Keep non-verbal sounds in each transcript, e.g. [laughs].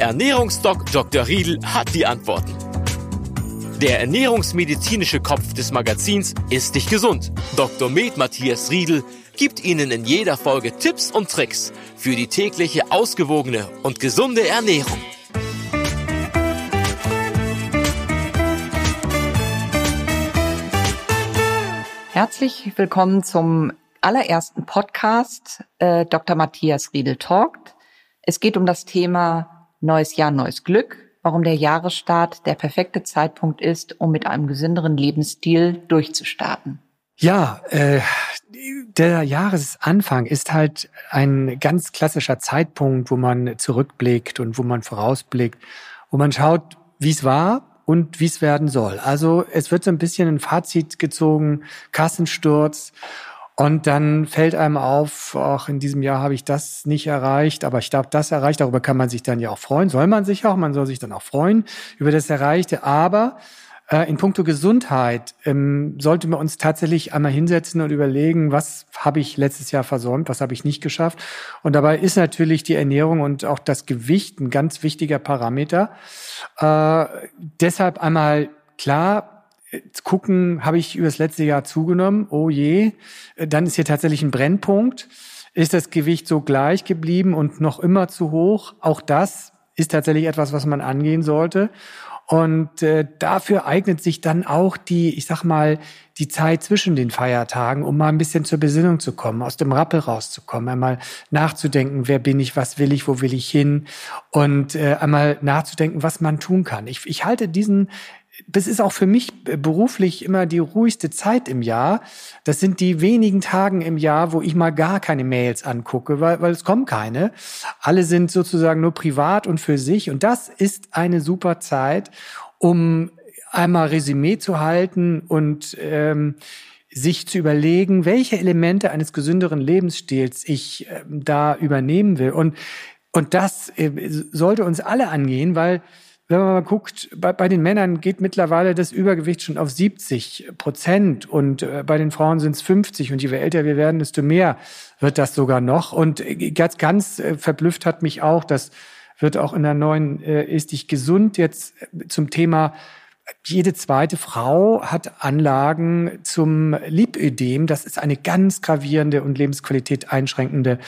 Ernährungsdoc Dr. Riedel hat die Antworten. Der ernährungsmedizinische Kopf des Magazins ist dich gesund. Dr. Med Matthias Riedel gibt Ihnen in jeder Folge Tipps und Tricks für die tägliche ausgewogene und gesunde Ernährung. Herzlich willkommen zum allerersten Podcast äh, Dr. Matthias Riedel talkt. Es geht um das Thema Neues Jahr, neues Glück, warum der Jahresstart der perfekte Zeitpunkt ist, um mit einem gesünderen Lebensstil durchzustarten. Ja, äh, der Jahresanfang ist halt ein ganz klassischer Zeitpunkt, wo man zurückblickt und wo man vorausblickt, wo man schaut, wie es war und wie es werden soll. Also es wird so ein bisschen ein Fazit gezogen, Kassensturz und dann fällt einem auf, auch in diesem Jahr habe ich das nicht erreicht, aber ich habe das erreicht. Darüber kann man sich dann ja auch freuen. Soll man sich auch, man soll sich dann auch freuen über das Erreichte. Aber äh, in puncto Gesundheit ähm, sollten wir uns tatsächlich einmal hinsetzen und überlegen, was habe ich letztes Jahr versäumt, was habe ich nicht geschafft. Und dabei ist natürlich die Ernährung und auch das Gewicht ein ganz wichtiger Parameter. Äh, deshalb einmal klar, gucken, habe ich über das letzte Jahr zugenommen? Oh je, äh, dann ist hier tatsächlich ein Brennpunkt. Ist das Gewicht so gleich geblieben und noch immer zu hoch? Auch das ist tatsächlich etwas, was man angehen sollte. Und äh, dafür eignet sich dann auch die, ich sag mal, die Zeit zwischen den Feiertagen, um mal ein bisschen zur Besinnung zu kommen, aus dem Rappel rauszukommen, einmal nachzudenken, wer bin ich, was will ich, wo will ich hin und äh, einmal nachzudenken, was man tun kann. Ich, ich halte diesen das ist auch für mich beruflich immer die ruhigste Zeit im Jahr. Das sind die wenigen Tagen im Jahr, wo ich mal gar keine Mails angucke, weil, weil es kommen keine. Alle sind sozusagen nur privat und für sich. Und das ist eine super Zeit, um einmal Resümee zu halten und ähm, sich zu überlegen, welche Elemente eines gesünderen Lebensstils ich äh, da übernehmen will. Und, und das äh, sollte uns alle angehen, weil wenn man mal guckt, bei, bei, den Männern geht mittlerweile das Übergewicht schon auf 70 Prozent und äh, bei den Frauen sind es 50 und je älter wir werden, desto mehr wird das sogar noch. Und äh, ganz, ganz äh, verblüfft hat mich auch, das wird auch in der neuen äh, Ist dich gesund jetzt äh, zum Thema jede zweite Frau hat Anlagen zum Lipödem. Das ist eine ganz gravierende und Lebensqualität einschränkende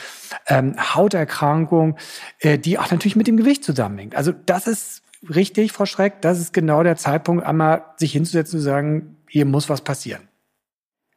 ähm, Hauterkrankung, äh, die auch natürlich mit dem Gewicht zusammenhängt. Also das ist richtig, Frau Schreck, das ist genau der Zeitpunkt, einmal sich hinzusetzen und zu sagen, hier muss was passieren.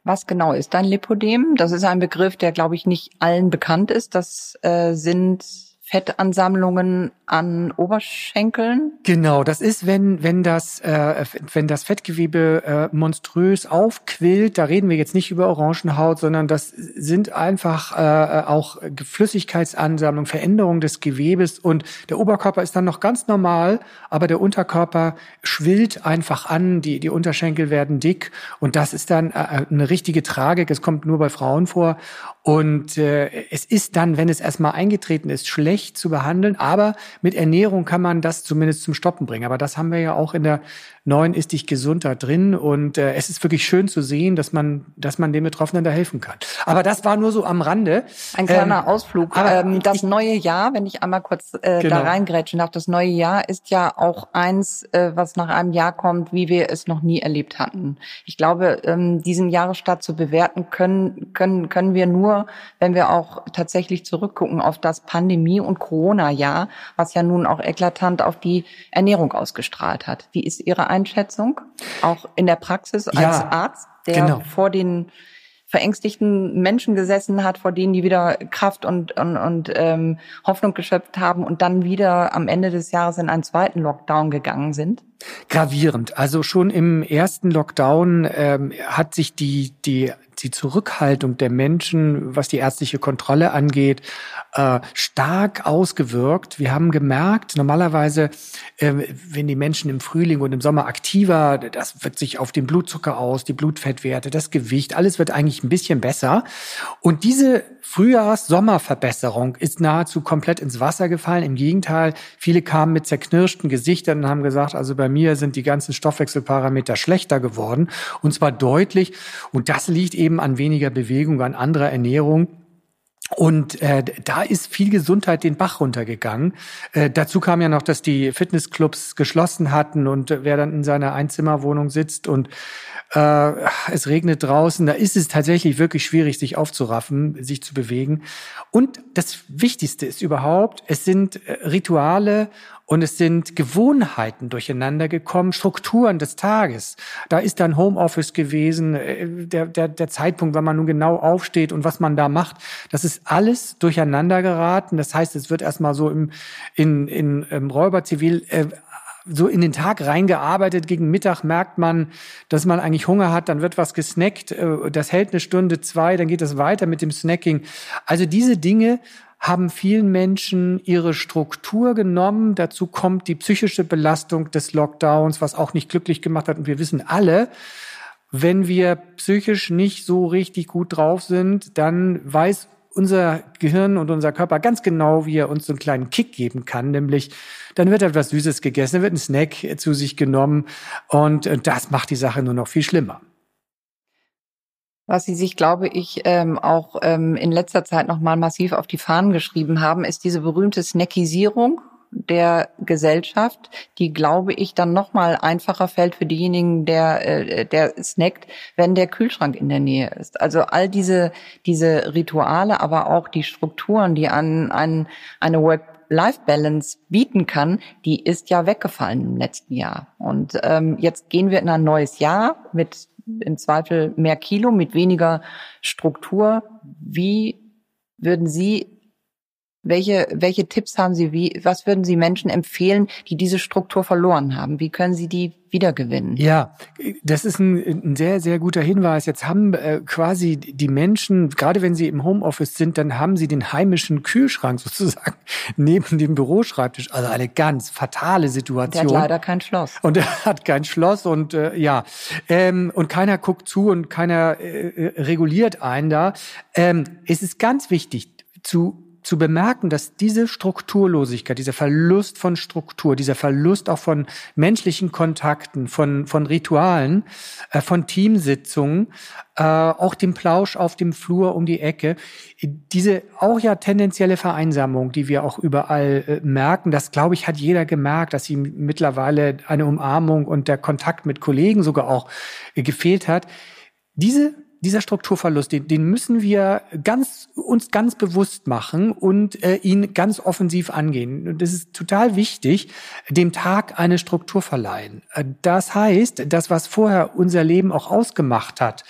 Was genau ist ein Lipodem? Das ist ein Begriff, der, glaube ich, nicht allen bekannt ist. Das äh, sind Fettansammlungen an Oberschenkeln? Genau, das ist, wenn, wenn, das, äh, wenn das Fettgewebe äh, monströs aufquillt, da reden wir jetzt nicht über Orangenhaut, sondern das sind einfach äh, auch Flüssigkeitsansammlungen, Veränderungen des Gewebes. Und der Oberkörper ist dann noch ganz normal, aber der Unterkörper schwillt einfach an, die, die Unterschenkel werden dick. Und das ist dann äh, eine richtige Tragik, es kommt nur bei Frauen vor. Und äh, es ist dann, wenn es erstmal eingetreten ist, schlecht zu behandeln, aber mit Ernährung kann man das zumindest zum Stoppen bringen. Aber das haben wir ja auch in der neuen Ist dich gesund da drin. Und äh, es ist wirklich schön zu sehen, dass man, dass man den Betroffenen da helfen kann. Aber das war nur so am Rande. Ein kleiner ähm, Ausflug. Ähm, das neue Jahr, wenn ich einmal kurz äh, genau. da reingrätschen darf, das neue Jahr ist ja auch eins, äh, was nach einem Jahr kommt, wie wir es noch nie erlebt hatten. Ich glaube, ähm, diesen Jahresstart zu bewerten können, können, können wir nur, wenn wir auch tatsächlich zurückgucken auf das Pandemie- und Corona-Jahr, was ja nun auch eklatant auf die Ernährung ausgestrahlt hat. Wie ist Ihre Einschätzung, auch in der Praxis als ja, Arzt, der genau. vor den verängstigten Menschen gesessen hat, vor denen die wieder Kraft und, und, und ähm, Hoffnung geschöpft haben und dann wieder am Ende des Jahres in einen zweiten Lockdown gegangen sind? Gravierend. Also schon im ersten Lockdown ähm, hat sich die, die die Zurückhaltung der Menschen, was die ärztliche Kontrolle angeht, äh, stark ausgewirkt. Wir haben gemerkt, normalerweise, äh, wenn die Menschen im Frühling und im Sommer aktiver, das wirkt sich auf den Blutzucker aus, die Blutfettwerte, das Gewicht, alles wird eigentlich ein bisschen besser. Und diese Frühjahrs-Sommerverbesserung ist nahezu komplett ins Wasser gefallen. Im Gegenteil, viele kamen mit zerknirschten Gesichtern und haben gesagt, also bei mir sind die ganzen Stoffwechselparameter schlechter geworden. Und zwar deutlich. Und das liegt eben an weniger Bewegung, an anderer Ernährung. Und äh, da ist viel Gesundheit den Bach runtergegangen. Äh, dazu kam ja noch, dass die Fitnessclubs geschlossen hatten und wer dann in seiner Einzimmerwohnung sitzt und äh, es regnet draußen, da ist es tatsächlich wirklich schwierig, sich aufzuraffen, sich zu bewegen. Und das Wichtigste ist überhaupt, es sind äh, Rituale und es sind Gewohnheiten durcheinander gekommen, Strukturen des Tages. Da ist dann Homeoffice gewesen, äh, der, der, der Zeitpunkt, wann man nun genau aufsteht und was man da macht. Das ist alles durcheinander geraten. Das heißt, es wird erstmal so im, in, in, im Räuberzivil äh, so in den Tag reingearbeitet. Gegen Mittag merkt man, dass man eigentlich Hunger hat. Dann wird was gesnackt. Äh, das hält eine Stunde, zwei. Dann geht es weiter mit dem Snacking. Also diese Dinge haben vielen Menschen ihre Struktur genommen. Dazu kommt die psychische Belastung des Lockdowns, was auch nicht glücklich gemacht hat. Und wir wissen alle, wenn wir psychisch nicht so richtig gut drauf sind, dann weiß unser Gehirn und unser Körper ganz genau, wie er uns so einen kleinen Kick geben kann, nämlich dann wird etwas Süßes gegessen, dann wird ein Snack zu sich genommen und äh, das macht die Sache nur noch viel schlimmer. Was Sie sich, glaube ich, ähm, auch ähm, in letzter Zeit nochmal massiv auf die Fahnen geschrieben haben, ist diese berühmte Snackisierung der Gesellschaft, die, glaube ich, dann nochmal einfacher fällt für diejenigen, der, äh, der snackt, wenn der Kühlschrank in der Nähe ist. Also all diese, diese Rituale, aber auch die Strukturen, die an, an eine Work Life-Balance bieten kann, die ist ja weggefallen im letzten Jahr. Und ähm, jetzt gehen wir in ein neues Jahr mit im Zweifel mehr Kilo, mit weniger Struktur. Wie würden Sie welche, welche Tipps haben Sie? Wie, was würden Sie Menschen empfehlen, die diese Struktur verloren haben? Wie können Sie die wiedergewinnen? Ja, das ist ein, ein sehr, sehr guter Hinweis. Jetzt haben äh, quasi die Menschen, gerade wenn sie im Homeoffice sind, dann haben sie den heimischen Kühlschrank [laughs] sozusagen neben dem Büroschreibtisch. Also eine ganz fatale Situation. Der hat leider kein Schloss. Und er hat kein Schloss und äh, ja, ähm, und keiner guckt zu und keiner äh, äh reguliert einen da. Ähm, es ist ganz wichtig zu zu bemerken, dass diese Strukturlosigkeit, dieser Verlust von Struktur, dieser Verlust auch von menschlichen Kontakten, von, von Ritualen, äh, von Teamsitzungen, äh, auch dem Plausch auf dem Flur um die Ecke, diese auch ja tendenzielle Vereinsamung, die wir auch überall äh, merken, das glaube ich hat jeder gemerkt, dass ihm mittlerweile eine Umarmung und der Kontakt mit Kollegen sogar auch äh, gefehlt hat. Diese dieser Strukturverlust, den, den müssen wir ganz, uns ganz bewusst machen und äh, ihn ganz offensiv angehen. Und das ist total wichtig, dem Tag eine Struktur verleihen. Äh, das heißt, das, was vorher unser Leben auch ausgemacht hat,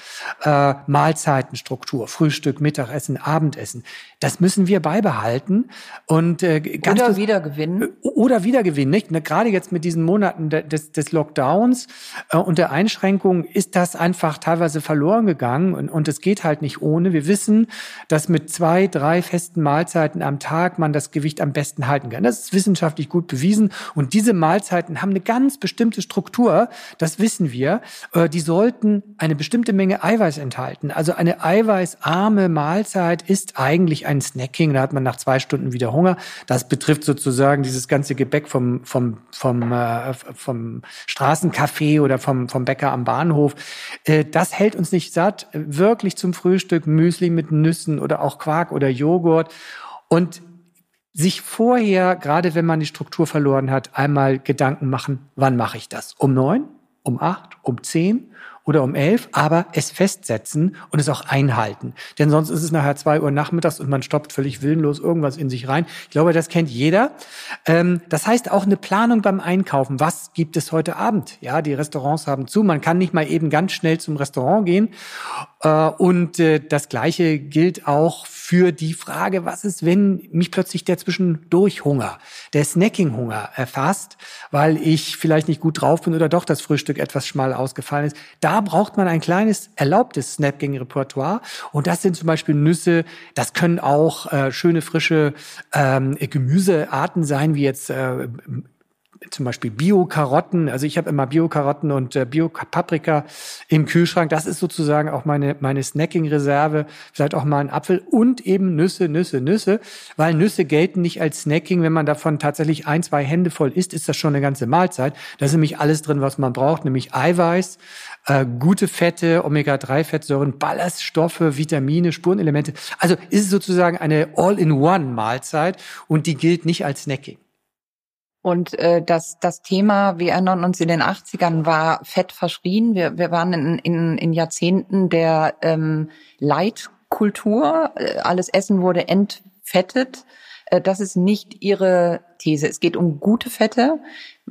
äh, Mahlzeitenstruktur, Frühstück, Mittagessen, Abendessen, das müssen wir beibehalten und äh, ganz oder wieder gewinnen äh, oder wieder gewinnen. Nicht? Ne, gerade jetzt mit diesen Monaten des, des Lockdowns äh, und der Einschränkungen ist das einfach teilweise verloren gegangen gegangen und, und es geht halt nicht ohne. Wir wissen, dass mit zwei, drei festen Mahlzeiten am Tag man das Gewicht am besten halten kann. Das ist wissenschaftlich gut bewiesen und diese Mahlzeiten haben eine ganz bestimmte Struktur, das wissen wir. Äh, die sollten eine bestimmte Menge Eiweiß enthalten. Also eine eiweißarme Mahlzeit ist eigentlich ein Snacking, da hat man nach zwei Stunden wieder Hunger. Das betrifft sozusagen dieses ganze Gebäck vom, vom, vom, äh, vom Straßencafé oder vom, vom Bäcker am Bahnhof. Äh, das hält uns nicht satt wirklich zum Frühstück Müsli mit Nüssen oder auch Quark oder Joghurt und sich vorher, gerade wenn man die Struktur verloren hat, einmal Gedanken machen, wann mache ich das? Um neun, um acht, um zehn oder um elf, aber es festsetzen und es auch einhalten. Denn sonst ist es nachher zwei Uhr nachmittags und man stoppt völlig willenlos irgendwas in sich rein. Ich glaube, das kennt jeder. Ähm, das heißt auch eine Planung beim Einkaufen. Was gibt es heute Abend? Ja, die Restaurants haben zu. Man kann nicht mal eben ganz schnell zum Restaurant gehen. Äh, und äh, das Gleiche gilt auch für die Frage, was ist, wenn mich plötzlich der Zwischendurch-Hunger, der Snacking-Hunger erfasst, weil ich vielleicht nicht gut drauf bin oder doch das Frühstück etwas schmal ausgefallen ist. Da da braucht man ein kleines erlaubtes Snacking-Repertoire. Und das sind zum Beispiel Nüsse, das können auch äh, schöne frische ähm, Gemüsearten sein, wie jetzt äh, zum Beispiel Bio-Karotten. Also ich habe immer Bio-Karotten und äh, Bio-Paprika im Kühlschrank. Das ist sozusagen auch meine, meine Snacking-Reserve. Vielleicht auch mal ein Apfel und eben Nüsse, Nüsse, Nüsse. Weil Nüsse gelten nicht als Snacking. Wenn man davon tatsächlich ein, zwei Hände voll isst, ist das schon eine ganze Mahlzeit. Da ist nämlich alles drin, was man braucht, nämlich Eiweiß, äh, gute Fette, Omega-3-Fettsäuren, Ballaststoffe, Vitamine, Spurenelemente. Also ist es sozusagen eine All-in-One-Mahlzeit und die gilt nicht als Snacking. Und äh, das, das Thema, wir erinnern uns, in den 80ern war Fett verschrien. Wir, wir waren in, in, in Jahrzehnten der ähm, Leitkultur. Äh, alles Essen wurde entfettet. Äh, das ist nicht Ihre These. Es geht um gute Fette.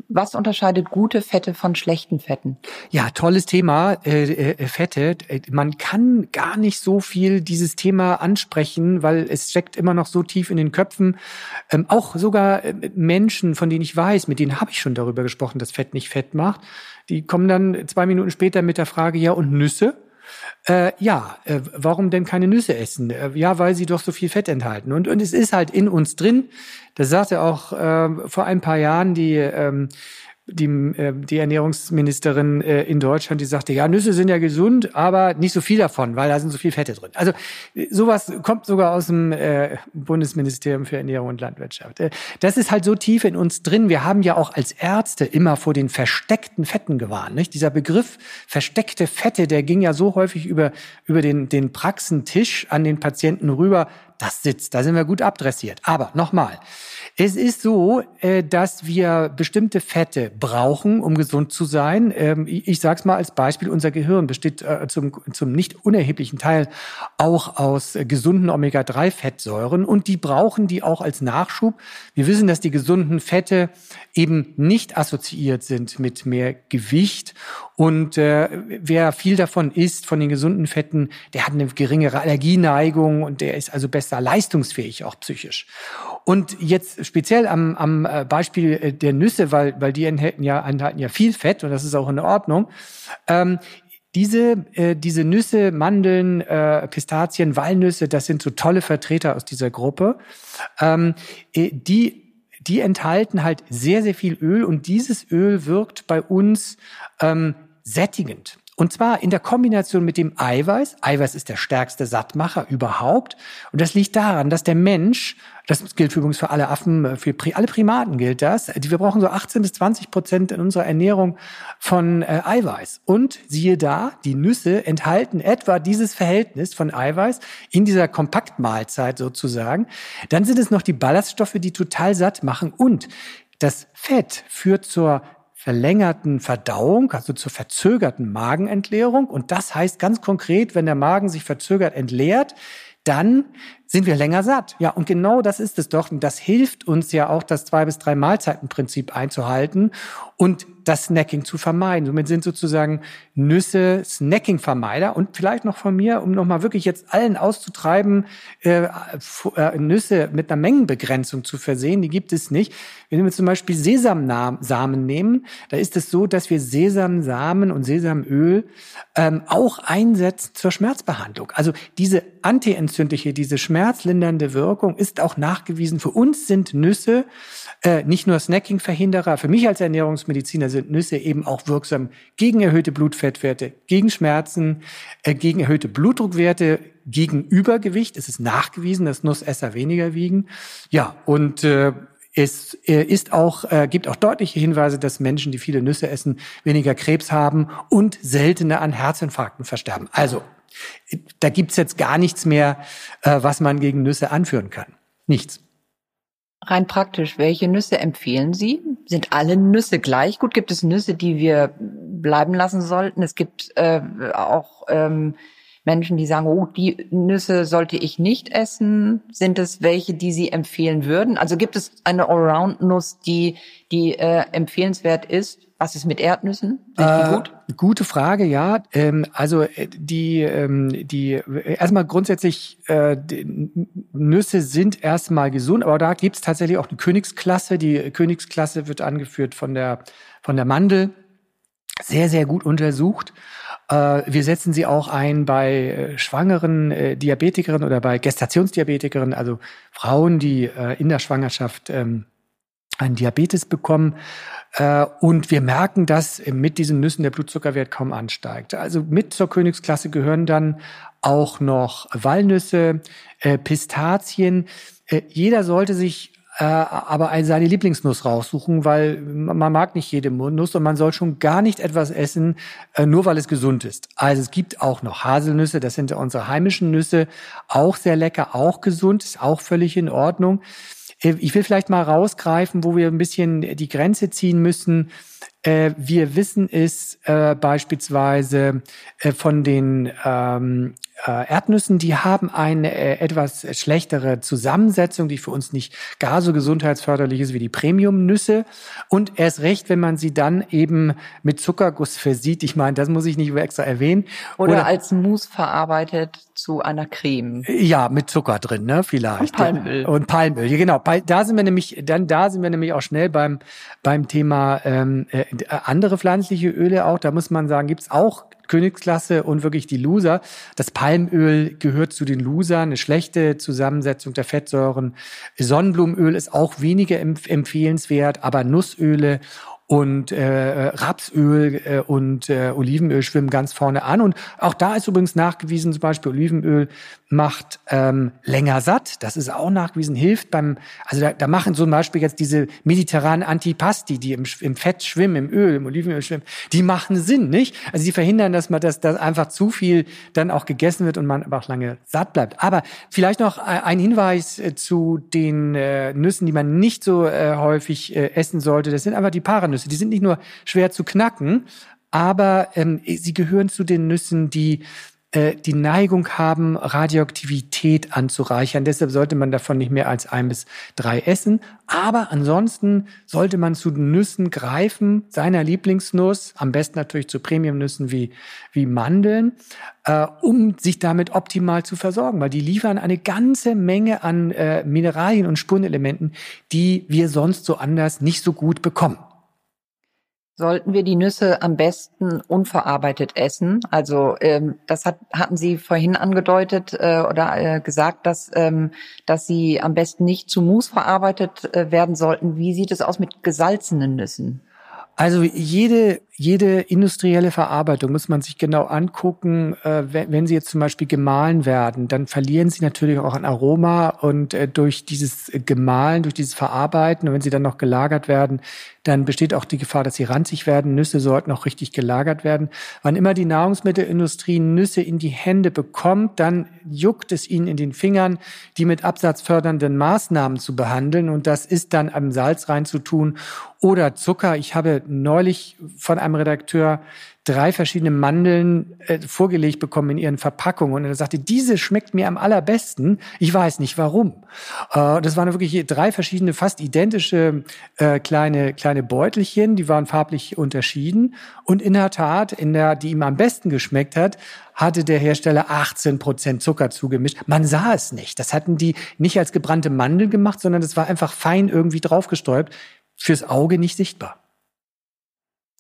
Was unterscheidet gute Fette von schlechten Fetten? Ja, tolles Thema, äh, äh, Fette. Man kann gar nicht so viel dieses Thema ansprechen, weil es steckt immer noch so tief in den Köpfen. Ähm, auch sogar äh, Menschen, von denen ich weiß, mit denen habe ich schon darüber gesprochen, dass Fett nicht fett macht. Die kommen dann zwei Minuten später mit der Frage, ja, und Nüsse? Äh, ja, äh, warum denn keine Nüsse essen? Äh, ja, weil sie doch so viel Fett enthalten. Und, und es ist halt in uns drin. Das sagte auch äh, vor ein paar Jahren die ähm, die, äh, die Ernährungsministerin äh, in Deutschland, die sagte, ja, Nüsse sind ja gesund, aber nicht so viel davon, weil da sind so viel Fette drin. Also sowas kommt sogar aus dem äh, Bundesministerium für Ernährung und Landwirtschaft. Äh, das ist halt so tief in uns drin. Wir haben ja auch als Ärzte immer vor den versteckten Fetten gewarnt. Nicht? Dieser Begriff versteckte Fette, der ging ja so häufig über, über den, den Praxentisch an den Patienten rüber. Das sitzt, da sind wir gut abdressiert. Aber nochmal, es ist so, äh, dass wir bestimmte Fette brauchen, um gesund zu sein. Ähm, ich sage es mal als Beispiel, unser Gehirn besteht äh, zum, zum nicht unerheblichen Teil auch aus gesunden Omega-3-Fettsäuren und die brauchen die auch als Nachschub. Wir wissen, dass die gesunden Fette eben nicht assoziiert sind mit mehr Gewicht und äh, wer viel davon isst, von den gesunden Fetten, der hat eine geringere Allergieneigung und der ist also besser leistungsfähig, auch psychisch. Und jetzt speziell am, am äh, Beispiel äh, der Nüsse, weil, weil die enthalten ja, enthalten ja viel Fett und das ist auch in Ordnung. Ähm, diese, äh, diese Nüsse, Mandeln, äh, Pistazien, Walnüsse, das sind so tolle Vertreter aus dieser Gruppe. Ähm, äh, die, die enthalten halt sehr, sehr viel Öl und dieses Öl wirkt bei uns ähm, sättigend. Und zwar in der Kombination mit dem Eiweiß. Eiweiß ist der stärkste Sattmacher überhaupt. Und das liegt daran, dass der Mensch, das gilt übrigens für alle Affen, für alle Primaten gilt das, wir brauchen so 18 bis 20 Prozent in unserer Ernährung von äh, Eiweiß. Und siehe da, die Nüsse enthalten etwa dieses Verhältnis von Eiweiß in dieser Kompaktmahlzeit sozusagen. Dann sind es noch die Ballaststoffe, die total satt machen. Und das Fett führt zur verlängerten Verdauung, also zur verzögerten Magenentleerung. Und das heißt ganz konkret, wenn der Magen sich verzögert entleert, dann sind wir länger satt. Ja, und genau das ist es doch. Und das hilft uns ja auch, das zwei bis drei Mahlzeitenprinzip einzuhalten und das Snacking zu vermeiden. Somit sind sozusagen Nüsse Snacking-Vermeider. Und vielleicht noch von mir, um nochmal wirklich jetzt allen auszutreiben, äh, äh, Nüsse mit einer Mengenbegrenzung zu versehen, die gibt es nicht. Wenn wir zum Beispiel Sesamsamen nehmen, da ist es so, dass wir Sesamsamen und Sesamöl ähm, auch einsetzen zur Schmerzbehandlung. Also diese antientzündliche, diese schmerzlindernde Wirkung ist auch nachgewiesen. Für uns sind Nüsse äh, nicht nur Snacking-Verhinderer, für mich als Ernährungsmediziner sind Nüsse eben auch wirksam gegen erhöhte Blutfettwerte, gegen Schmerzen, äh, gegen erhöhte Blutdruckwerte, gegen Übergewicht. Es ist nachgewiesen, dass Nussesser weniger wiegen. Ja, und äh, es äh, ist auch, äh, gibt auch deutliche Hinweise, dass Menschen, die viele Nüsse essen, weniger Krebs haben und seltener an Herzinfarkten versterben. Also, da gibt's jetzt gar nichts mehr, äh, was man gegen Nüsse anführen kann. Nichts. Rein praktisch, welche Nüsse empfehlen Sie? Sind alle Nüsse gleich gut? Gibt es Nüsse, die wir bleiben lassen sollten? Es gibt äh, auch ähm, Menschen, die sagen, oh, die Nüsse sollte ich nicht essen. Sind es welche, die Sie empfehlen würden? Also gibt es eine Allround-Nuss, die, die äh, empfehlenswert ist? Was ist mit Erdnüssen? Sind die äh, gut? Gute Frage, ja. Ähm, also äh, die, ähm, die erstmal grundsätzlich äh, Nüsse sind erstmal gesund, aber da gibt's tatsächlich auch eine Königsklasse. Die Königsklasse wird angeführt von der von der Mandel. sehr, sehr gut untersucht. Äh, wir setzen sie auch ein bei äh, schwangeren äh, Diabetikerinnen oder bei Gestationsdiabetikerinnen, also Frauen, die in der Schwangerschaft ähm, einen Diabetes bekommen. Und wir merken, dass mit diesen Nüssen der Blutzuckerwert kaum ansteigt. Also mit zur Königsklasse gehören dann auch noch Walnüsse, Pistazien. Jeder sollte sich äh, aber seine Lieblingsnuss raussuchen, weil man mag nicht jede Nuss und man soll schon gar nicht etwas essen, äh, nur weil es gesund ist. Also es gibt auch noch Haselnüsse, das sind unsere heimischen Nüsse, auch sehr lecker, auch gesund, ist auch völlig in Ordnung. Äh, ich will vielleicht mal rausgreifen, wo wir ein bisschen die Grenze ziehen müssen. Äh, wir wissen es äh, beispielsweise von den ähm, äh, Erdnüssen, die haben eine äh, etwas schlechtere Zusammensetzung, die für uns nicht gar so gesundheitsförderlich ist wie die Premium-Nüsse. Und erst recht, wenn man sie dann eben mit Zuckerguss versieht. Ich meine, das muss ich nicht extra erwähnen. Oder, Oder als Mousse verarbeitet zu einer Creme. Ja, mit Zucker drin, ne, vielleicht. Und Palmöl. Und Palmöl, ja, genau. Da sind wir nämlich, dann da sind wir nämlich auch schnell beim beim Thema ähm, äh, andere pflanzliche Öle auch. Da muss man sagen, gibt's auch Königsklasse und wirklich die Loser. Das Palmöl gehört zu den Losern, eine schlechte Zusammensetzung der Fettsäuren. Sonnenblumenöl ist auch weniger empfehlenswert, aber Nussöle und äh, Rapsöl äh, und äh, Olivenöl schwimmen ganz vorne an. Und auch da ist übrigens nachgewiesen, zum Beispiel Olivenöl macht ähm, länger satt. Das ist auch nachgewiesen, hilft beim, also da, da machen zum Beispiel jetzt diese mediterranen Antipasti, die im, im Fett schwimmen, im Öl, im Olivenöl schwimmen, die machen Sinn, nicht? Also die verhindern, dass man das, dass einfach zu viel dann auch gegessen wird und man einfach lange satt bleibt. Aber vielleicht noch ein Hinweis äh, zu den äh, Nüssen, die man nicht so äh, häufig äh, essen sollte. Das sind einfach die Paranüsse. Die sind nicht nur schwer zu knacken, aber ähm, sie gehören zu den Nüssen, die äh, die Neigung haben, Radioaktivität anzureichern. Deshalb sollte man davon nicht mehr als ein bis drei essen. Aber ansonsten sollte man zu Nüssen greifen, seiner Lieblingsnuss, am besten natürlich zu Premiumnüssen wie, wie Mandeln, äh, um sich damit optimal zu versorgen, weil die liefern eine ganze Menge an äh, Mineralien und Spurenelementen, die wir sonst so anders nicht so gut bekommen. Sollten wir die Nüsse am besten unverarbeitet essen? Also ähm, das hat, hatten Sie vorhin angedeutet äh, oder äh, gesagt, dass, ähm, dass sie am besten nicht zu Mousse verarbeitet äh, werden sollten. Wie sieht es aus mit gesalzenen Nüssen? Also jede, jede industrielle Verarbeitung muss man sich genau angucken. Äh, wenn, sie jetzt zum Beispiel gemahlen werden, dann verlieren sie natürlich auch an Aroma und äh, durch dieses Gemahlen, durch dieses Verarbeiten und wenn sie dann noch gelagert werden, dann besteht auch die Gefahr, dass sie ranzig werden. Nüsse sollten auch richtig gelagert werden. Wann immer die Nahrungsmittelindustrie Nüsse in die Hände bekommt, dann juckt es ihnen in den Fingern, die mit absatzfördernden Maßnahmen zu behandeln. Und das ist dann am Salz reinzutun oder Zucker. Ich habe neulich von einem Redakteur drei verschiedene Mandeln äh, vorgelegt bekommen in ihren Verpackungen. Und er sagte, diese schmeckt mir am allerbesten. Ich weiß nicht warum. Äh, das waren wirklich drei verschiedene, fast identische äh, kleine, kleine Beutelchen. Die waren farblich unterschieden. Und in der Tat, in der, die ihm am besten geschmeckt hat, hatte der Hersteller 18 Prozent Zucker zugemischt. Man sah es nicht. Das hatten die nicht als gebrannte Mandeln gemacht, sondern das war einfach fein irgendwie draufgestäubt. Fürs Auge nicht sichtbar.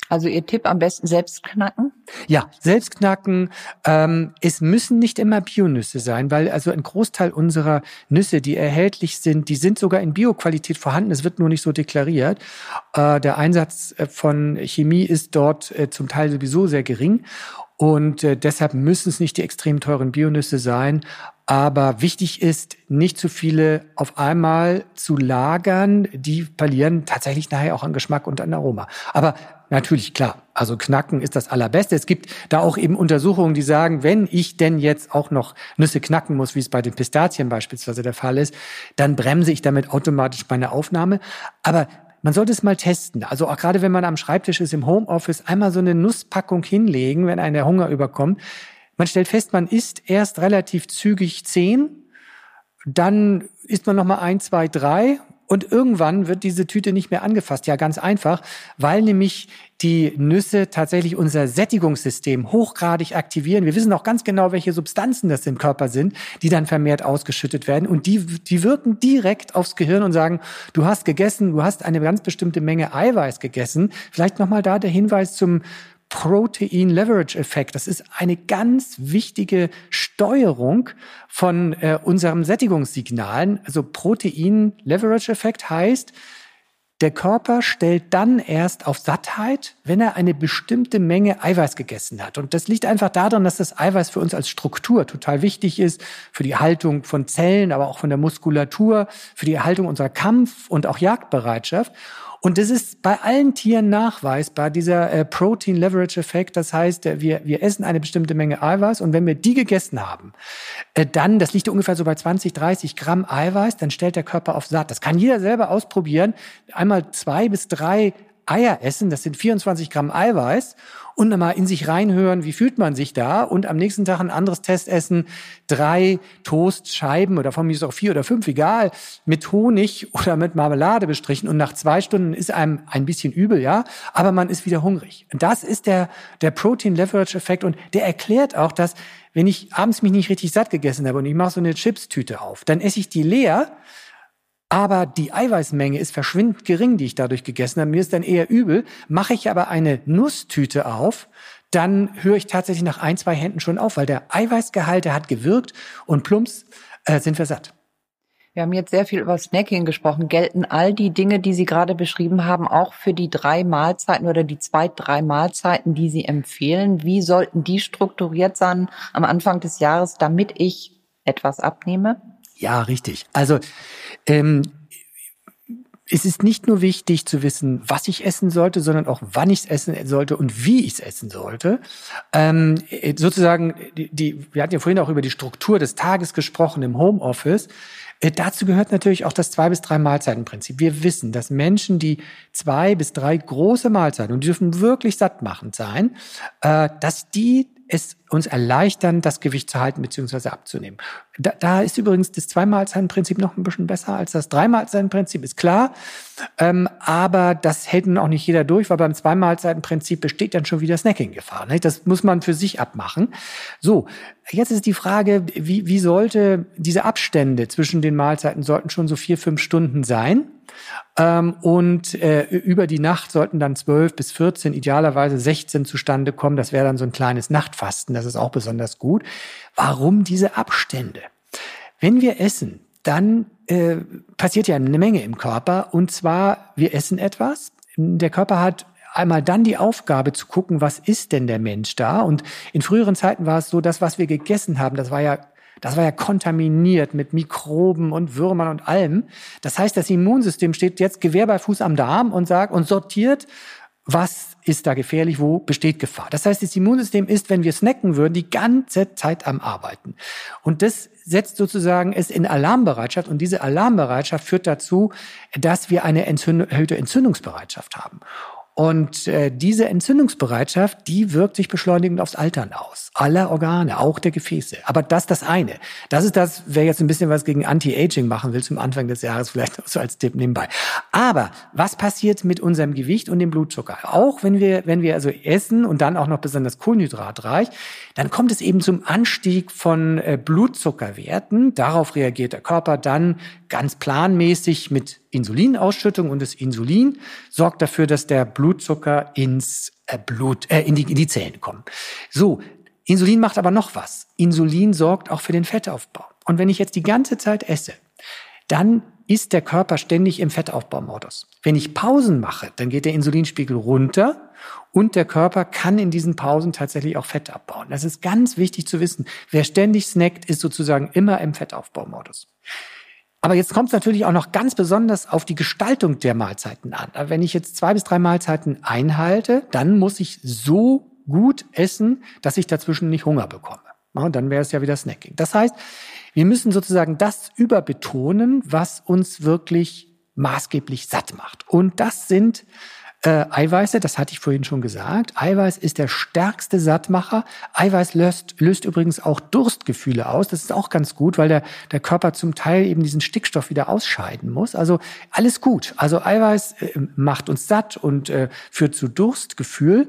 Also Ihr Tipp am besten selbst knacken? Ja, selbst knacken. Ähm, es müssen nicht immer Bionüsse sein, weil also ein Großteil unserer Nüsse, die erhältlich sind, die sind sogar in Bioqualität vorhanden. Es wird nur nicht so deklariert. Äh, der Einsatz äh, von Chemie ist dort äh, zum Teil sowieso sehr gering. Und äh, deshalb müssen es nicht die extrem teuren Bionüsse sein. Aber wichtig ist, nicht zu viele auf einmal zu lagern. Die verlieren tatsächlich nachher auch an Geschmack und an Aroma. Aber natürlich, klar, also knacken ist das allerbeste. Es gibt da auch eben Untersuchungen, die sagen, wenn ich denn jetzt auch noch Nüsse knacken muss, wie es bei den Pistazien beispielsweise der Fall ist, dann bremse ich damit automatisch meine Aufnahme. Aber man sollte es mal testen. Also auch gerade wenn man am Schreibtisch ist im Homeoffice, einmal so eine Nusspackung hinlegen, wenn einem der Hunger überkommt. Man stellt fest, man isst erst relativ zügig zehn, dann isst man noch mal ein, zwei, drei und irgendwann wird diese Tüte nicht mehr angefasst. Ja, ganz einfach, weil nämlich die Nüsse tatsächlich unser Sättigungssystem hochgradig aktivieren. Wir wissen auch ganz genau, welche Substanzen das im Körper sind, die dann vermehrt ausgeschüttet werden. Und die, die wirken direkt aufs Gehirn und sagen, du hast gegessen, du hast eine ganz bestimmte Menge Eiweiß gegessen. Vielleicht nochmal da der Hinweis zum Protein Leverage Effekt. Das ist eine ganz wichtige Steuerung von äh, unserem Sättigungssignalen. Also Protein Leverage Effekt heißt, der Körper stellt dann erst auf Sattheit, wenn er eine bestimmte Menge Eiweiß gegessen hat. Und das liegt einfach daran, dass das Eiweiß für uns als Struktur total wichtig ist, für die Erhaltung von Zellen, aber auch von der Muskulatur, für die Erhaltung unserer Kampf- und auch Jagdbereitschaft. Und das ist bei allen Tieren nachweisbar, dieser äh, Protein Leverage Effekt. Das heißt, äh, wir, wir essen eine bestimmte Menge Eiweiß und wenn wir die gegessen haben, äh, dann, das liegt ungefähr so bei 20, 30 Gramm Eiweiß, dann stellt der Körper auf satt. Das kann jeder selber ausprobieren. Einmal zwei bis drei Eier essen, das sind 24 Gramm Eiweiß und dann mal in sich reinhören, wie fühlt man sich da und am nächsten Tag ein anderes Test essen, drei Toastscheiben oder von mir ist auch vier oder fünf, egal, mit Honig oder mit Marmelade bestrichen und nach zwei Stunden ist einem ein bisschen übel, ja, aber man ist wieder hungrig. Das ist der, der Protein Leverage Effekt und der erklärt auch, dass wenn ich abends mich nicht richtig satt gegessen habe und ich mache so eine Chipstüte auf, dann esse ich die leer, aber die Eiweißmenge ist verschwindend gering, die ich dadurch gegessen habe. Mir ist dann eher übel. Mache ich aber eine Nusstüte auf, dann höre ich tatsächlich nach ein, zwei Händen schon auf, weil der Eiweißgehalt, der hat gewirkt und plumps äh, sind wir satt. Wir haben jetzt sehr viel über Snacking gesprochen. Gelten all die Dinge, die Sie gerade beschrieben haben, auch für die drei Mahlzeiten oder die zwei, drei Mahlzeiten, die Sie empfehlen? Wie sollten die strukturiert sein am Anfang des Jahres, damit ich etwas abnehme? Ja, richtig. Also ähm, es ist nicht nur wichtig zu wissen, was ich essen sollte, sondern auch wann ich es essen sollte und wie ich es essen sollte. Ähm, sozusagen, die, die, wir hatten ja vorhin auch über die Struktur des Tages gesprochen im Homeoffice. Äh, dazu gehört natürlich auch das zwei bis drei Mahlzeitenprinzip. Wir wissen, dass Menschen, die zwei bis drei große Mahlzeiten und die dürfen wirklich sattmachend sein, äh, dass die es uns erleichtern, das Gewicht zu halten bzw. abzunehmen. Da, da ist übrigens das Zweimahlzeitenprinzip noch ein bisschen besser als das Dreimahlzeitenprinzip, ist klar. Ähm, aber das hält nun auch nicht jeder durch, weil beim Zweimahlzeitenprinzip besteht dann schon wieder Snacking-Gefahr. Ne? Das muss man für sich abmachen. So, jetzt ist die Frage, wie, wie sollte diese Abstände zwischen den Mahlzeiten sollten schon so vier, fünf Stunden sein? Ähm, und äh, über die Nacht sollten dann zwölf bis 14, idealerweise 16 zustande kommen. Das wäre dann so ein kleines Nachtfasten. Das ist auch besonders gut. Warum diese Abstände? Wenn wir essen, dann äh, passiert ja eine Menge im Körper. Und zwar, wir essen etwas. Der Körper hat einmal dann die Aufgabe zu gucken, was ist denn der Mensch da? Und in früheren Zeiten war es so, das, was wir gegessen haben, das war ja das war ja kontaminiert mit Mikroben und Würmern und allem. Das heißt, das Immunsystem steht jetzt Gewehr bei Fuß am Darm und sagt und sortiert, was ist da gefährlich, wo besteht Gefahr. Das heißt, das Immunsystem ist, wenn wir snacken würden, die ganze Zeit am Arbeiten. Und das setzt sozusagen es in Alarmbereitschaft und diese Alarmbereitschaft führt dazu, dass wir eine erhöhte Entzündungsbereitschaft haben. Und äh, diese Entzündungsbereitschaft, die wirkt sich beschleunigend aufs Altern aus. Aller Organe, auch der Gefäße. Aber das das eine. Das ist das, wer jetzt ein bisschen was gegen Anti-Aging machen will zum Anfang des Jahres, vielleicht so als Tipp nebenbei. Aber was passiert mit unserem Gewicht und dem Blutzucker? Auch wenn wir, wenn wir also essen und dann auch noch besonders kohlenhydratreich, dann kommt es eben zum Anstieg von äh, Blutzuckerwerten. Darauf reagiert der Körper dann ganz planmäßig mit Insulinausschüttung und das Insulin sorgt dafür, dass der Blutzucker ins äh, Blut, äh, in, die, in die Zellen kommt. So, Insulin macht aber noch was. Insulin sorgt auch für den Fettaufbau. Und wenn ich jetzt die ganze Zeit esse, dann ist der Körper ständig im Fettaufbaumodus. Wenn ich Pausen mache, dann geht der Insulinspiegel runter und der Körper kann in diesen Pausen tatsächlich auch Fett abbauen. Das ist ganz wichtig zu wissen. Wer ständig snackt, ist sozusagen immer im Fettaufbaumodus. Aber jetzt kommt es natürlich auch noch ganz besonders auf die Gestaltung der Mahlzeiten an. Wenn ich jetzt zwei bis drei Mahlzeiten einhalte, dann muss ich so gut essen, dass ich dazwischen nicht Hunger bekomme. Und dann wäre es ja wieder Snacking. Das heißt, wir müssen sozusagen das überbetonen, was uns wirklich maßgeblich satt macht. Und das sind äh, Eiweiße, das hatte ich vorhin schon gesagt. Eiweiß ist der stärkste Sattmacher. Eiweiß löst, löst übrigens auch Durstgefühle aus. Das ist auch ganz gut, weil der, der Körper zum Teil eben diesen Stickstoff wieder ausscheiden muss. Also alles gut. Also Eiweiß äh, macht uns satt und äh, führt zu Durstgefühl.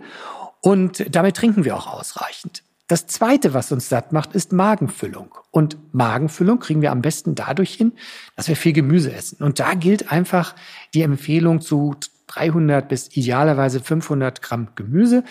Und damit trinken wir auch ausreichend. Das zweite, was uns satt macht, ist Magenfüllung. Und Magenfüllung kriegen wir am besten dadurch hin, dass wir viel Gemüse essen. Und da gilt einfach die Empfehlung zu 300 bis idealerweise 500 Gramm Gemüse.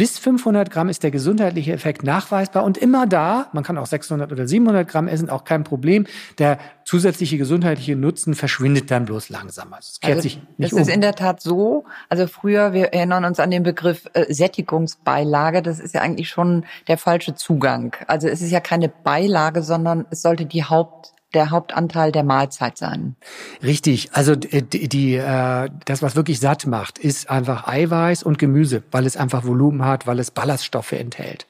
Bis 500 Gramm ist der gesundheitliche Effekt nachweisbar und immer da, man kann auch 600 oder 700 Gramm essen, auch kein Problem. Der zusätzliche gesundheitliche Nutzen verschwindet dann bloß langsam. Also es kehrt also, sich nicht das um. ist in der Tat so. Also früher, wir erinnern uns an den Begriff äh, Sättigungsbeilage. Das ist ja eigentlich schon der falsche Zugang. Also es ist ja keine Beilage, sondern es sollte die Haupt der Hauptanteil der Mahlzeit sein. Richtig. Also die, die äh, das, was wirklich satt macht, ist einfach Eiweiß und Gemüse, weil es einfach Volumen hat, weil es Ballaststoffe enthält.